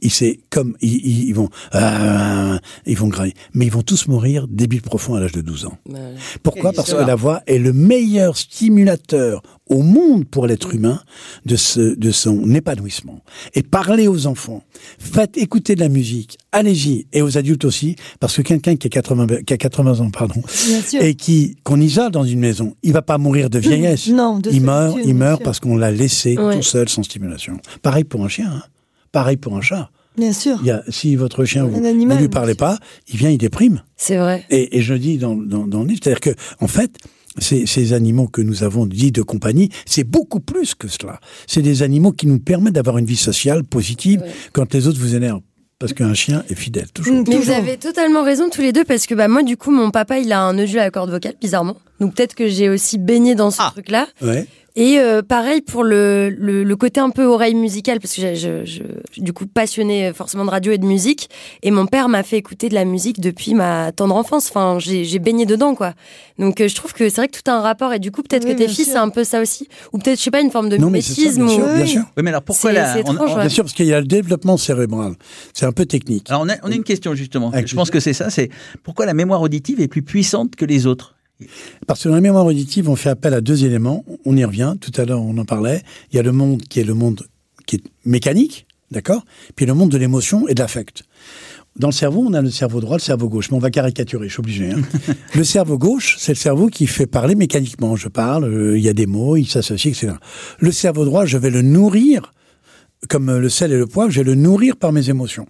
Ils, c'est comme, ils, vont, euh, ils vont grailler. Mais ils vont tous mourir débile profond à l'âge de 12 ans. Ouais. Pourquoi? Parce que la voix est le meilleur stimulateur au monde pour l'être humain de, ce, de son épanouissement. Et parlez aux enfants, faites écouter de la musique, allez-y, et aux adultes aussi, parce que quelqu'un qui a 80, qui a 80 ans, pardon, et qui qu'on isole dans une maison, il va pas mourir de vieillesse. Non, de il meurt, il meurt parce qu'on l'a laissé Ouais. tout seul sans stimulation. Pareil pour un chien, hein. pareil pour un chat. Bien sûr. Il y a, si votre chien vous, vous lui parlez pas, il vient, il déprime. C'est vrai. Et, et je dis dans, dans, dans le livre, c'est-à-dire que, en fait, ces, ces animaux que nous avons dit de compagnie, c'est beaucoup plus que cela. C'est des animaux qui nous permettent d'avoir une vie sociale positive Ouais. quand les autres vous énervent. Parce qu'un chien est fidèle, toujours. Mais vous avez totalement raison tous les deux parce que bah moi du coup mon papa il a un nœud à la corde vocale bizarrement donc peut-être que j'ai aussi baigné dans ce Ah. truc là Ouais. Et euh, pareil pour le, le, le côté un peu oreille musicale, parce que je, je, je- du coup passionnée forcément de radio et de musique. Et mon père m'a fait écouter de la musique depuis ma tendre enfance. Enfin, j'ai j'ai baigné dedans, quoi. Donc euh, je trouve que c'est vrai que tout a un rapport. Et du coup, peut-être Oui, que tes fils, c'est un peu ça aussi. Ou peut-être, je sais pas, une forme de Non, mais ça, bien sûr, bien sûr. Oui, mais alors pourquoi c'est on- étrange, on- ouais. Bien sûr, parce qu'il y a le développement cérébral. C'est un peu technique. alors on a, on a une question justement. Avec Je pense que c'est ça. C'est pourquoi la mémoire auditive est plus puissante que les autres? Parce que dans la mémoire auditive, on fait appel à deux éléments. On y revient. Tout à l'heure, on en parlait. Il y a le monde qui est le monde qui est mécanique, d'accord? Puis le monde de l'émotion et de l'affect. Dans le cerveau, on a le cerveau droit, le cerveau gauche. Mais on va caricaturer, je suis obligé. hein. le cerveau gauche, c'est le cerveau qui fait parler mécaniquement. Je parle, euh, il y a des mots, il s'associe, etc. Le cerveau droit, je vais le nourrir, comme euh, le sel et le poivre, je vais le nourrir par mes émotions.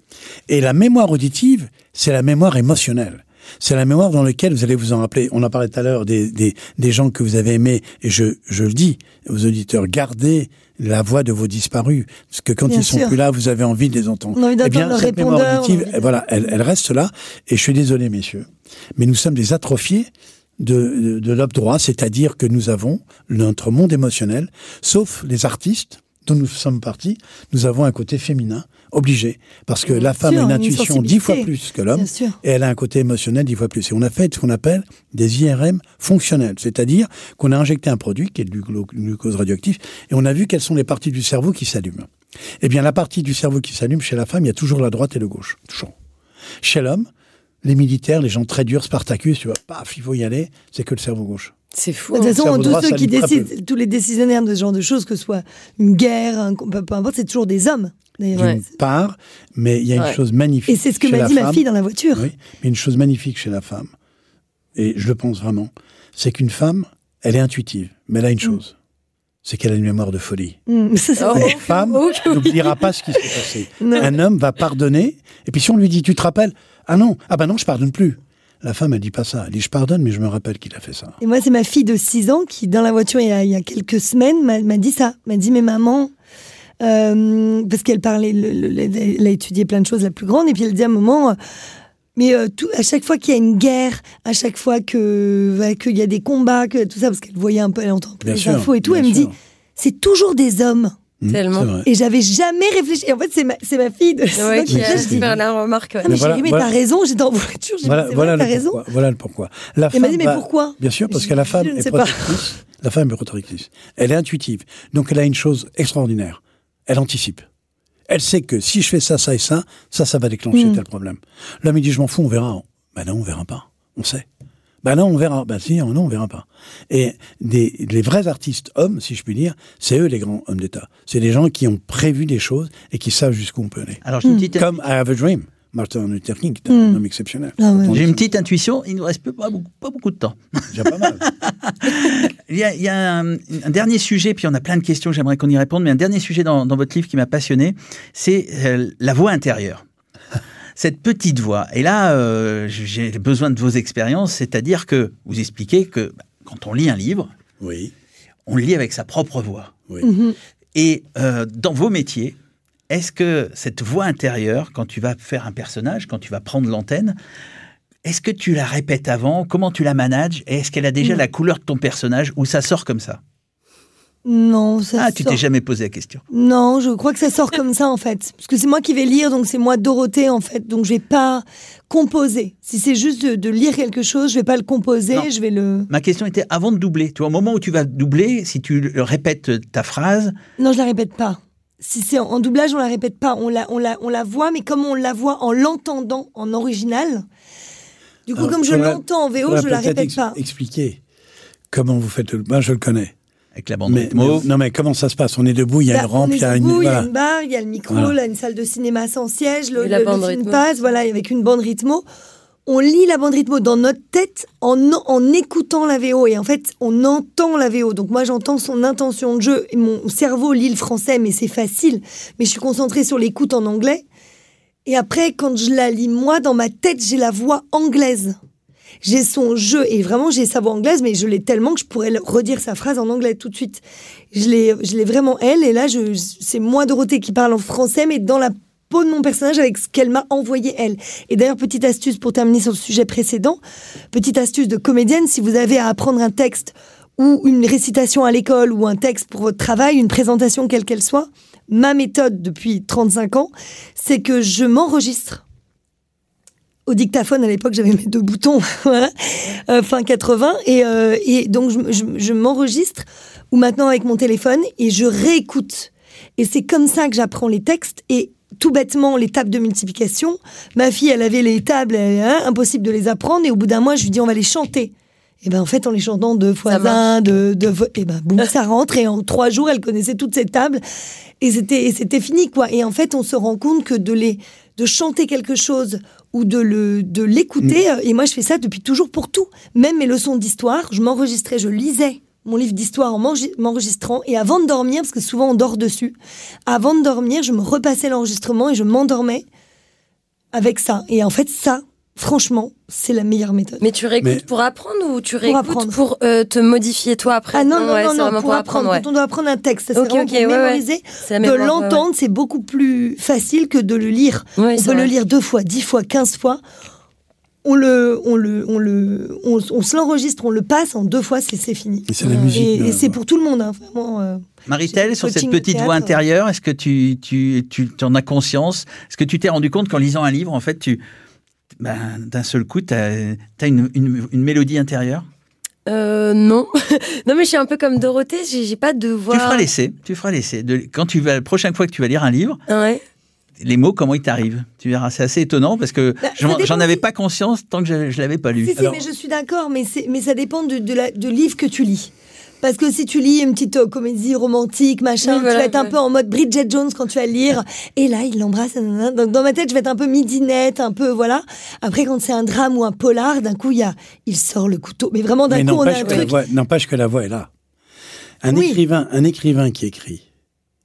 Et la mémoire auditive, c'est la mémoire émotionnelle. C'est la mémoire dans laquelle vous allez vous en rappeler. On en parlait tout à l'heure des, des, des gens que vous avez aimés. Et je, je le dis aux auditeurs, gardez la voix de vos disparus. Parce que quand Bien ils sont sûr. plus là, vous avez envie de les entendre. On a envie Eh bien, cette mémoire auditive, a envie voilà, elle, elle reste là. Et je suis désolé, messieurs. Mais nous sommes des atrophiés de, de, de droit, c'est-à-dire que nous avons notre monde émotionnel, sauf les artistes dont nous sommes partis, nous avons un côté féminin obligé, parce que la femme sûr, a une intuition dix fois plus que l'homme, et elle a un côté émotionnel dix fois plus. Et on a fait ce qu'on appelle des IRM fonctionnels, c'est-à-dire qu'on a injecté un produit qui est du glu- glucose radioactif, et on a vu quelles sont les parties du cerveau qui s'allument. Eh bien, la partie du cerveau qui s'allume chez la femme, il y a toujours la droite et le gauche, toujours. Chez l'homme, les militaires, les gens très durs, Spartacus, tu vois, paf, il faut y aller, c'est que le cerveau gauche. C'est fou. De toute façon, tous ceux qui décident, tous les décisionnaires de ce genre de choses, que ce soit une guerre, un, peu importe, c'est toujours des hommes. Ouais. D'une part, mais il y a une Ouais. chose magnifique. Et c'est ce que m'a dit ma fille dans la voiture. Oui, mais une chose magnifique chez la femme, et je le pense vraiment, c'est qu'une femme, elle est intuitive, mais elle a une chose, c'est qu'elle a une mémoire de folie. Mm, ça, c'est Oh. Une femme Oh, oui. n'oubliera pas ce qui s'est passé. Non. Un homme va pardonner, et puis si on lui dit, tu te rappelles Ah non, ah ben non, je pardonne plus. La femme, elle dit pas ça. Elle dit, je pardonne, mais je me rappelle qu'il a fait ça. Et moi, c'est ma fille de 6 ans qui, dans la voiture, il y a, il y a quelques semaines, m'a m'a dit ça. M'a dit, mais maman, euh, parce qu'elle parlait, le- le- elle a étudié plein de choses, la plus grande, et puis elle dit à un moment, euh, mais euh, tout, à chaque fois qu'il y a une guerre, à chaque fois que voilà, qu'il y a des combats, que tout ça, parce qu'elle voyait un peu, elle entend un peu Bien les sûr, infos et tout, elle me dit, c'est toujours des hommes. Hum, Tellement. Et j'avais jamais réfléchi. Et en fait, c'est ma, c'est ma fille de Ouais, qui a fait la remarque. ouais. Ah, mais Mais voilà. t'as raison, j'étais en voiture, j'ai dit, Voilà, vrai, t'as raison. pourquoi, voilà le pourquoi. La Elle m'a dit, mais va- pourquoi? Bien sûr, parce Je- que la femme est protectrice. La femme est protectrice. Elle est intuitive. Donc elle a une chose extraordinaire. Elle anticipe. Elle sait que si je fais ça, ça et ça, ça, ça va déclencher Mm. tel problème. L'homme, il dit, je m'en fous, on verra. Ben non, on verra pas. On sait. Ben non, on verra. Ben si, non, on verra pas. Et des, les vrais artistes hommes, si je puis dire, c'est eux les grands hommes d'État. C'est des gens qui ont prévu des choses et qui savent jusqu'où on peut aller. Alors une petite, Comme I Have a Dream, Martin Luther King, qui est un Mm. homme exceptionnel. Ah ouais. j'ai une petite intuition. Il nous reste pas beaucoup, pas beaucoup de temps. Déjà pas mal. Il y a, il y a un, un dernier sujet, puis on a plein de questions, j'aimerais qu'on y réponde, mais un dernier sujet dans, dans votre livre qui m'a passionné, c'est euh, la voix intérieure. Cette petite voix. Et là, euh, j'ai besoin de vos expériences, c'est-à-dire que vous expliquez que bah, quand on lit un livre, Oui, on le lit avec sa propre voix. oui. Mhm. Et euh, dans vos métiers, est-ce que cette voix intérieure, quand tu vas faire un personnage, quand tu vas prendre l'antenne, est-ce que tu la répètes avant? Comment tu la manages? Et est-ce qu'elle a déjà Non. la couleur de ton personnage ou ça sort comme ça? Non, ça Ah, tu t'es jamais posé la question. Non, je crois que ça sort comme ça en fait. Parce que c'est moi qui vais lire, donc c'est moi Dorothée en fait. Donc je vais pas composer. Si c'est juste de, de lire quelque chose, je vais pas le composer, Non. je vais le. Ma question était avant de doubler. Tu vois, au moment où tu vas doubler, si tu répètes ta phrase, Non, je la répète pas. Si c'est en, en doublage, on la répète pas. On la, on la, on la voit, mais comme on la voit en l'entendant en original. Du coup, Alors, comme je l'entends en VO, je la répète ex- pas. Expliquer comment vous faites le. Moi, je le connais. avec la bande Mais, non, mais comment ça se passe? On est debout, il y a Bah, une rampe, il y a une. il y a une barre, il y a le micro, Voilà. là, une salle de cinéma sans siège, le, le- le film rythmo. passe, voilà, avec une bande rythmo. On lit la bande rythmo dans notre tête en, en écoutant la VO. Et en fait, on entend la VO. Donc moi, j'entends son intention de jeu. Et mon cerveau lit le français, mais c'est facile. Mais je suis concentrée sur l'écoute en anglais. Et après, quand je la lis, moi, dans ma tête, j'ai la voix anglaise. J'ai son jeu, et vraiment, j'ai sa voix anglaise, mais je l'ai tellement que je pourrais redire sa phrase en anglais tout de suite. Je l'ai, vraiment elle, et là, c'est moi, Dorothée, qui parle en français, mais dans la peau de mon personnage avec ce qu'elle m'a envoyé elle. Et d'ailleurs, petite astuce pour terminer sur le sujet précédent, petite astuce de comédienne, si vous avez à apprendre un texte ou une récitation à l'école ou un texte pour votre travail, une présentation quelle qu'elle soit, ma méthode depuis 35 ans, c'est que je m'enregistre. Au dictaphone, à l'époque, j'avais mes deux boutons, euh, fin 80, et, euh, et donc je, je- je m'enregistre, ou maintenant avec mon téléphone, et je réécoute. Et c'est comme ça que j'apprends les textes, et tout bêtement, les tables de multiplication, ma fille, elle avait les tables, hein, impossible de les apprendre, et au bout d'un mois, je lui dis, on va les chanter. Et ben en fait, en les chantant deux fois un, deux, deux fois, et ben boum, ça rentre. Et en trois jours, elle connaissait toutes ces tables. Et c'était, fini, quoi. Et en fait, on se rend compte que de les, de chanter quelque chose ou de le, de l'écouter. euh, Et moi, je fais ça depuis toujours pour tout. Même mes leçons d'histoire, je m'enregistrais, je lisais mon livre d'histoire en m'enregis- m'enregistrant. Et avant de dormir, parce que souvent on dort dessus, avant de dormir, je me repassais l'enregistrement et je m'endormais avec ça. Et en fait, ça, franchement, c'est la meilleure méthode. Mais tu réécoutes Mais- pour apprendre ou tu réécoutes apprendre. pour, euh, te modifier toi après? Ah non, non, ouais, non, c'est non, vraiment pour, apprendre. ouais. Quand on doit apprendre un texte, ça, c'est Ok, vraiment ok, pour ouais, ouais. mémoriser. C'est la De l'entendre, c'est beaucoup plus facile que de le lire. Ouais, on c'est peut le vrai. lire deux fois, dix fois, quinze fois. On le, on le, on le, on, on se l'enregistre, on le passe en deux fois, c'est c'est fini. Et c'est la musique. Et, euh, et c'est pour tout le monde, hein, vraiment. euh. Maritel, sur cette petite théâtre. voix intérieure, est-ce que tu, tu, tu en as conscience? Est-ce que tu t'es rendu compte qu'en lisant un livre, en fait, tu, ben, d'un seul coup, tu as, une, une, une mélodie intérieure? Euh, non. non, mais je suis un peu comme Dorothée, j'ai j'ai pas de voix. Tu feras l'essai. Tu feras l'essai. De- Quand tu vas, la prochaine fois que tu vas lire un livre, Ouais. Les mots, comment ils t'arrivent? Tu verras, c'est assez étonnant parce que Bah, j'en avais pas conscience tant que je, je l'avais pas lu. Si, si, mais je suis d'accord, mais, mais ça dépend de, de, la, de livre que tu lis. Parce que si tu lis une petite euh, comédie romantique, machin, Oui, voilà, tu vas être un peu en mode Bridget Jones quand tu vas lire. Et là, il l'embrasse. Donc dans ma tête, je vais être un peu midinette, un peu voilà. Après, quand c'est un drame ou un polar, d'un coup, il y a, il sort le couteau. Mais vraiment, d'un coup, on a n'empêche un que, la truc. voix- n'empêche que la voix est là. Un, Oui. écrivain, un écrivain qui écrit,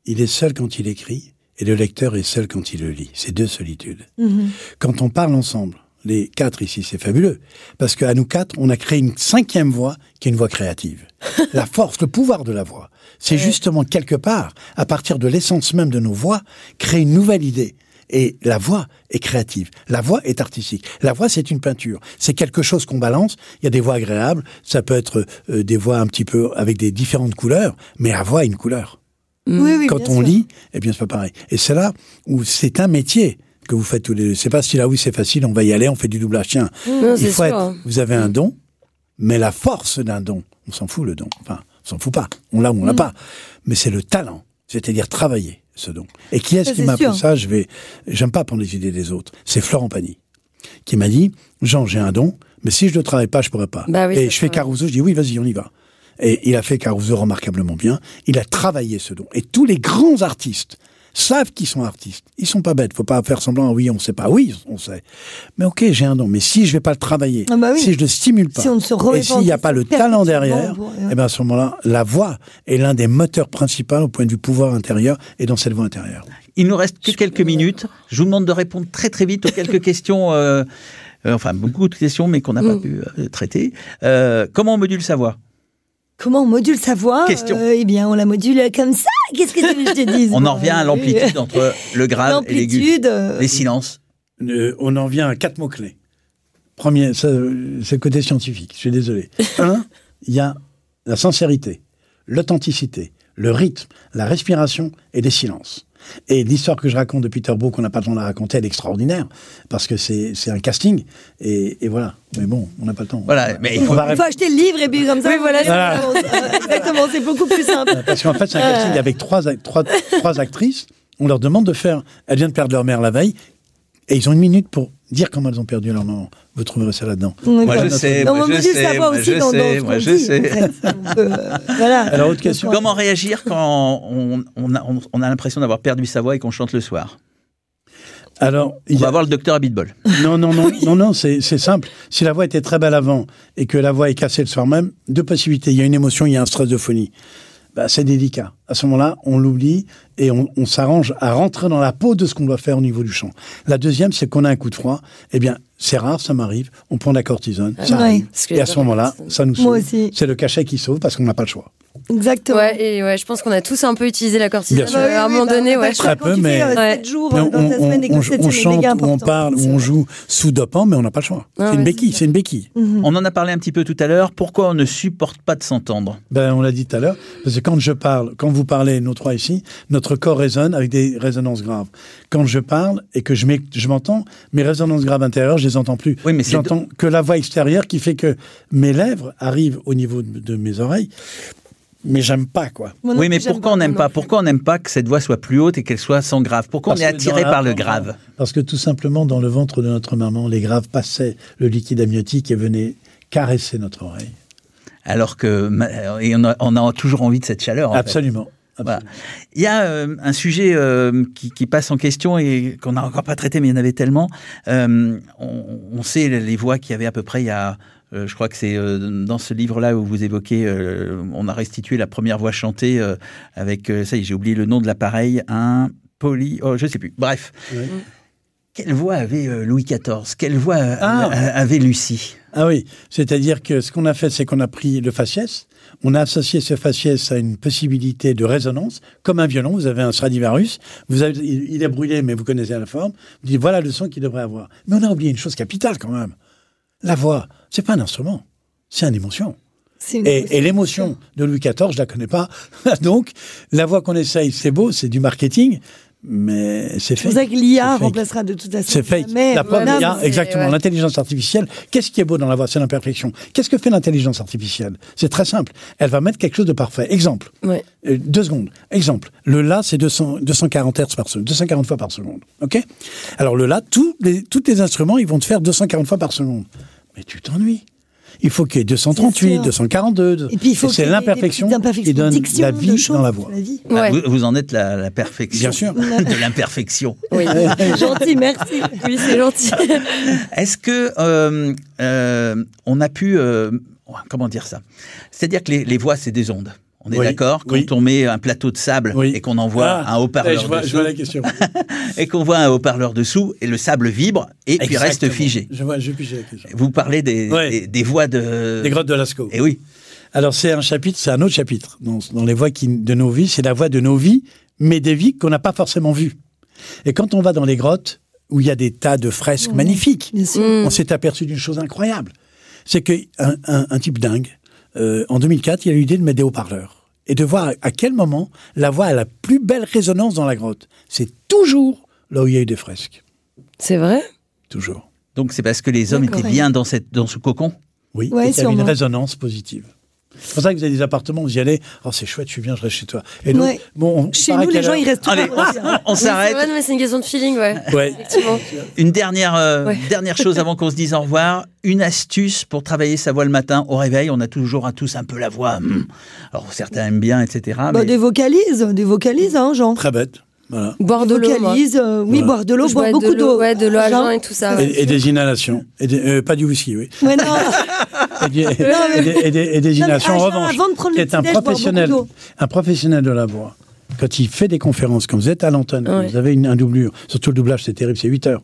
il est seul quand il écrit et le lecteur est seul quand il le lit. C'est deux solitudes. Mhm. Quand on parle ensemble, les quatre ici, c'est fabuleux. Parce qu'à nous quatre, on a créé une cinquième voix qui est une voix créative. la force, le pouvoir de la voix. C'est justement quelque part, à partir de l'essence même de nos voix, créer une nouvelle idée. Et la voix est créative. La voix est artistique. La voix, c'est une peinture. C'est quelque chose qu'on balance. Il y a des voix agréables. Ça peut être euh, des voix un petit peu avec des différentes couleurs. Mais la voix a une couleur. Oui, oui, Quand on sûr. lit, eh bien, c'est pas pareil. Et c'est là où c'est un métier que vous faites tous les deux. C'est pas si là, oui, c'est facile, on va y aller, on fait du doublage. Tiens, Non, il faut être, vous avez un don, mais la force d'un don, on s'en fout le don. Enfin, on s'en fout pas. On l'a ou on l'a Mm. pas. Mais c'est le talent. C'est-à-dire travailler ce don. Et qui est-ce qui m'a appris ça? Je vais, j'aime pas prendre les idées des autres. C'est Florent Pagny. Qui m'a dit, Jean, j'ai un don, mais si je ne travaille pas, je pourrais pas. Bah oui, Et je fais. Caruso, je dis oui, vas-y, on y va. Et il a fait Caruso remarquablement bien. Il a travaillé ce don. Et tous les grands artistes savent qu'ils sont artistes. Ils sont pas bêtes. Faut pas faire semblant, oui, on sait pas. Oui, on sait. Mais ok, j'ai un don. Mais si je vais pas le travailler, Ah bah oui. si je le stimule pas, Si on ne se et s'il n'y a pas le talent derrière, bon, eh ben à ce moment-là, la voix est l'un des moteurs principaux au point de vue pouvoir intérieur et dans cette voix intérieure. Il nous reste que quelques minutes. Je vous demande de répondre très très vite aux quelques questions, euh, euh, enfin beaucoup de questions, mais qu'on n'a pas Mm. pu euh, traiter. Euh, comment on module sa voix? Comment on module sa voix Question. Euh, Eh bien, on la module comme ça. Qu'est-ce que tu veux que je te dise? On en revient à l'amplitude entre le grave et l'aigu. L'amplitude. euh, Les silences. Euh, on en vient à quatre mots-clés. Premier, c'est le côté scientifique, je suis désolé. Un, il y a la sincérité, l'authenticité, le rythme, la respiration et les silences. Et l'histoire que je raconte de Peter Brook, on n'a pas le temps de la raconter, elle est extraordinaire, parce que c'est c'est un casting, et, et voilà. Mais bon, on n'a pas le temps. Voilà, mais il faut- va Il faut acheter le livre et puis comme ça. Oui, voilà, c'est bon. Exactement, c'est beaucoup plus simple. Parce qu'en fait, c'est un casting avec trois, trois, trois actrices. On leur demande de faire. Elles viennent de perdre leur mère la veille. Et ils ont une minute pour dire comment elles ont perdu leur maman. Vous trouverez ça là-dedans. Moi, je sais, Non, moi, on je sais, moi, aussi je sais, moi, je dit, sais. euh, voilà. Alors, autre question. Comment réagir quand on, on a, on- on a l'impression d'avoir perdu sa voix et qu'on chante le soir? Alors, On va a- voir le docteur Abitbol. Non, non, non, non, non, c'est c'est simple. Si la voix était très belle avant et que la voix est cassée le soir même, deux possibilités. Il y a une émotion, il y a un stress de phonie. Bah, c'est délicat. À ce moment-là, on l'oublie et on, on s'arrange à rentrer dans la peau de ce qu'on doit faire au niveau du chant. La deuxième, c'est qu'on a un coup de froid. Eh bien, c'est rare, ça m'arrive. On prend de la cortisone, ça Et à ce moment-là, ça nous sauve. C'est le cachet qui sauve parce qu'on n'a pas le choix. Exactement. Ouais, et ouais, je pense qu'on a tous un peu utilisé la cortisone à un moment donné, ouais. Très peu, mais- euh, 7 jours Mais dans ta semaine et que on, 7 on c'est chante, ou on parle, ou on joue sous dopant, mais on n'a pas le choix. Ah c'est une béquille, c'est une béquille. On en a parlé un petit peu tout à l'heure. Pourquoi on ne supporte pas de s'entendre? Ben, on l'a dit tout à l'heure, parce que quand je parle, quand vous parlez, nous trois ici, notre corps résonne avec des résonances graves. Quand je parle et que je m'entends, mes résonances graves intérieures, je les entends plus. Oui, mais c'est J'entends que la voix extérieure qui fait que mes lèvres arrivent au niveau de mes oreilles, mais j'aime pas, quoi. Oui, mais pourquoi on n'aime pas. Pourquoi on n'aime pas que cette voix soit plus haute et qu'elle soit sans grave? Pourquoi on est attiré par le grave? Parce que tout simplement, dans le ventre de notre maman, les graves passaient le liquide amniotique et venaient caresser notre oreille. Alors que ma- et on a, on a toujours envie de cette chaleur. en fait. Absolument. Voilà. Il y a euh, un sujet euh, qui, qui passe en question et qu'on n'a encore pas traité, mais il y en avait tellement. Euh, on, on sait les voix qu'il y avait à peu près il y a. euh, je crois que c'est euh, dans ce livre-là où vous évoquez, euh, on a restitué la première voix chantée avec, ça y est, j'ai oublié le nom de l'appareil, un poly, oh, je sais plus. Bref. Quelle voix avait Louis XIV Quelle voix Ah. avait Lucie? Ah oui, c'est-à-dire que ce qu'on a fait, c'est qu'on a pris le faciès, on a associé ce faciès à une possibilité de résonance, comme un violon, vous avez un Stradivarius, vous avez, il est brûlé, mais vous connaissez la forme, vous dites voilà le son qu'il devrait avoir. Mais on a oublié une chose capitale quand même. La voix, c'est pas un instrument, c'est une émotion. C'est une Et, émotion. et l'émotion de Louis XIV, je la connais pas. Donc, la voix qu'on essaye, c'est beau, c'est du marketing, mais c'est C'est fait. pour ça que l'IA C'est remplacera de toute façon. C'est fake. jamais La preuve, c'est- exactement ouais. l'intelligence artificielle. Qu'est-ce qui est beau dans la voix? C'est l'imperfection. Qu'est-ce que fait l'intelligence artificielle? C'est très simple. Elle va mettre quelque chose de parfait. Exemple. Ouais. Euh, deux secondes. Exemple. Le La, c'est 200, 240 Hertz par seconde, 240 fois par seconde. OK? Alors le La, tous les, tous les instruments, ils vont te faire 240 fois par seconde. Mais tu t'ennuies. Il faut qu'il y ait C'est 238, sûr. 242. Et puis il faut c'est l'imperfection qui de donne la vie choses, dans la voix. la vie. Ouais. vous, vous en êtes la, la perfection. Bien sûr. de l'imperfection. Oui. Gentil, merci. oui, c'est gentil. Est-ce que euh, euh, on a pu euh, comment dire ça? C'est-à-dire que les, les voix c'est des ondes. On est Oui, d'accord Quand oui. on met un plateau de sable Oui. et qu'on envoie Ah, un eh, haut-parleur je vois, je dessous, vois la question. et qu'on voit un haut-parleur dessous et le sable vibre et puis reste figé. Je vois, pigé la question. Vous parlez des, Ouais. des, des voix de. Les grottes de Lascaux. Et oui. Alors c'est un chapitre, c'est un autre chapitre dans, dans les voies qui, de nos vies, c'est la voie de nos vies, mais des vies qu'on n'a pas forcément vues. Et quand on va dans les grottes où il y a des tas de fresques magnifiques, on s'est aperçu d'une chose incroyable, c'est que un, un- un type dingue, euh, en 2004, il a eu l'idée de mettre des haut-parleurs et de voir à, quel moment la voix a la plus belle résonance dans la grotte. C'est toujours là où il y a eu des fresques, C'est vrai? Toujours. Donc c'est parce que les hommes étaient bien dans cette dans ce cocon? Oui, Ouais, et qu'il y avait une résonance positive. C'est pour ça que vous avez des appartements, vous y allez, oh c'est chouette, je suis bien, je reste chez toi. Et nous, Ouais. bon, on Chez nous, les gens, ils restent Allez, on, on s'arrête. Ouais, mais c'est une question de feeling, ouais. Une dernière, euh, Ouais. dernière chose avant qu'on se dise au revoir. Une astuce pour travailler sa voix le matin au réveil. On a toujours à tous un peu la voix. hum. Alors certains aiment bien, etc. Bah, mais- Des vocalises, des vocalises, hein, Jean. Très bête. Voilà. Boire de l'eau. euh, oui, Voilà. boire de l'eau, boire beaucoup l'eau, d'eau. Ouais, de l'eau à Jean jeun et tout ça. ouais. Et, et des inhalations. Et des- euh, pas du whisky, oui. Ouais, non. Et, des- et des, En revanche, qui est un professionnel, un professionnel de la voix, quand il fait des conférences, quand vous êtes à l'antenne, Ouais. vous avez une, un doublure, surtout le doublage, c'est terrible, c'est 8 heures.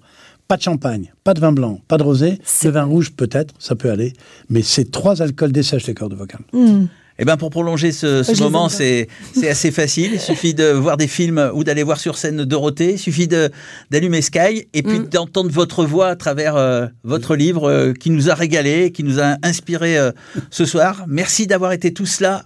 Pas de champagne, pas de vin blanc, pas de rosé, le vin rouge peut-être, ça peut aller, mais ces trois alcools dessèchent les cordes vocales. Hmm. Eh ben pour prolonger ce, moment, c'est assez facile. Il suffit de voir des films ou d'aller voir sur scène Dorothée. Il suffit de d'allumer Sky et puis Mm. d'entendre votre voix à travers euh, votre livre euh, qui nous a régalé, qui nous a inspiré euh, ce soir. Merci d'avoir été tous là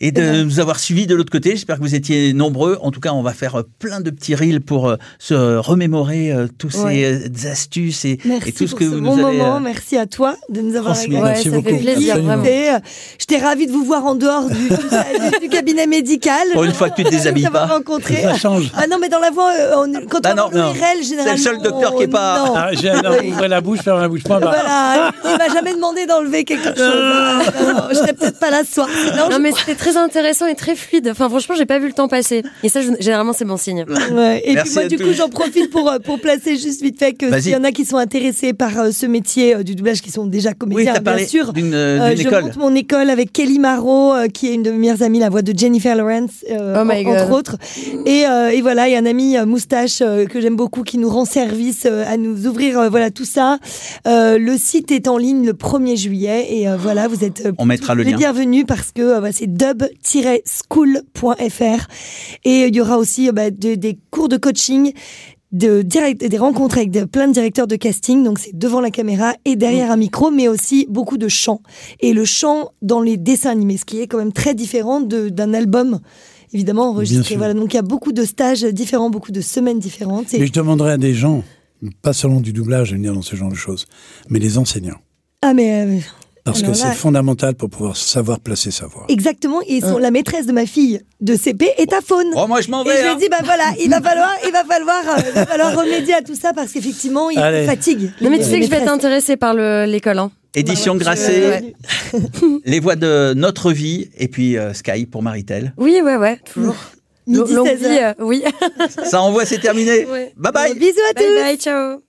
et de nous avoir suivis de l'autre côté. J'espère que vous étiez nombreux. En tout cas, on va faire euh, plein de petits reels pour euh, se remémorer euh, tous Ouais. ces astuces et, tout ce que ce vous bon nous avez. moment. Merci à toi de nous avoir régalé. Ouais, Merci ça beaucoup. fait plaisir, Absolument. vraiment. Et, J'étais ravie de vous voir en dehors du, cabinet médical. Pour une fois que tu te déshabilles D'avoir pas. rencontré. Ça change. Ah non, mais dans la voix, on- quand Bah on non, a l'ORL, généralement. C'est le seul docteur qui est pas- non. Ah, j'ai ouvrez la bouche, fermez la bouche. Point barre. Voilà, il m'a jamais demandé d'enlever quelque chose. Je serais peut-être pas là ce soir. Non, mais c'était très intéressant et très fluide. Enfin, franchement, j'ai pas vu le temps passer. Et ça, je- généralement, c'est bon signe. Ouais, Et Merci puis moi, du tous. coup, j'en profite pour, euh, pour placer juste vite fait que s'il y en a qui sont intéressés par euh, ce métier euh, du doublage, qui sont déjà comédiens, bien sûr. d'une euh, je école. monte mon école avec Kelly Marot, euh, qui est une de mes meilleures amies, la voix de Jennifer Lawrence, euh, Oh en- entre autres. Et, euh, et voilà, il y a un ami euh, moustache euh, que j'aime beaucoup qui nous rend service euh, à nous ouvrir euh, voilà tout ça. Euh, le site est en ligne le 1er juillet et euh, voilà, vous êtes euh, On mettra le les lien. bienvenus parce que euh, bah, c'est club-school.fr. Et il y aura aussi bah, de- des cours de coaching, de direct, des rencontres avec de- plein de directeurs de casting. Donc c'est devant la caméra et derrière un micro, mais aussi beaucoup de chant. Et le chant dans les dessins animés, ce qui est quand même très différent d'un album. Évidemment enregistré. Voilà, donc il y a beaucoup de stages différents, beaucoup de semaines différentes. Et- Mais je demanderais à des gens, pas seulement du doublage, de venir dans ce genre de choses, mais les enseignants. Ah mais euh, Parce alors que là, c'est fondamental pour pouvoir savoir placer sa voix. Exactement, et son- la maîtresse de ma fille de CP est à faune. Oh, moi je m'en Et vais. je lui hein. ai dit, bah voilà, il va falloir, il va falloir, euh, il va falloir remédier à tout ça parce qu'effectivement, il Allez. fatigue. Non, mais tu sais que je vais être intéressée par le- l'école. Hein. Édition Bah ouais, Grasset, je- ouais. les voix de notre vie, et puis euh, Sky pour Maritel. Oui, ouais, ouais, toujours. Midi Longue 16 vie, euh, oui. Ça envoie, c'est terminé. Ouais. Bye bye. Bisous à tous. Bye bye, ciao.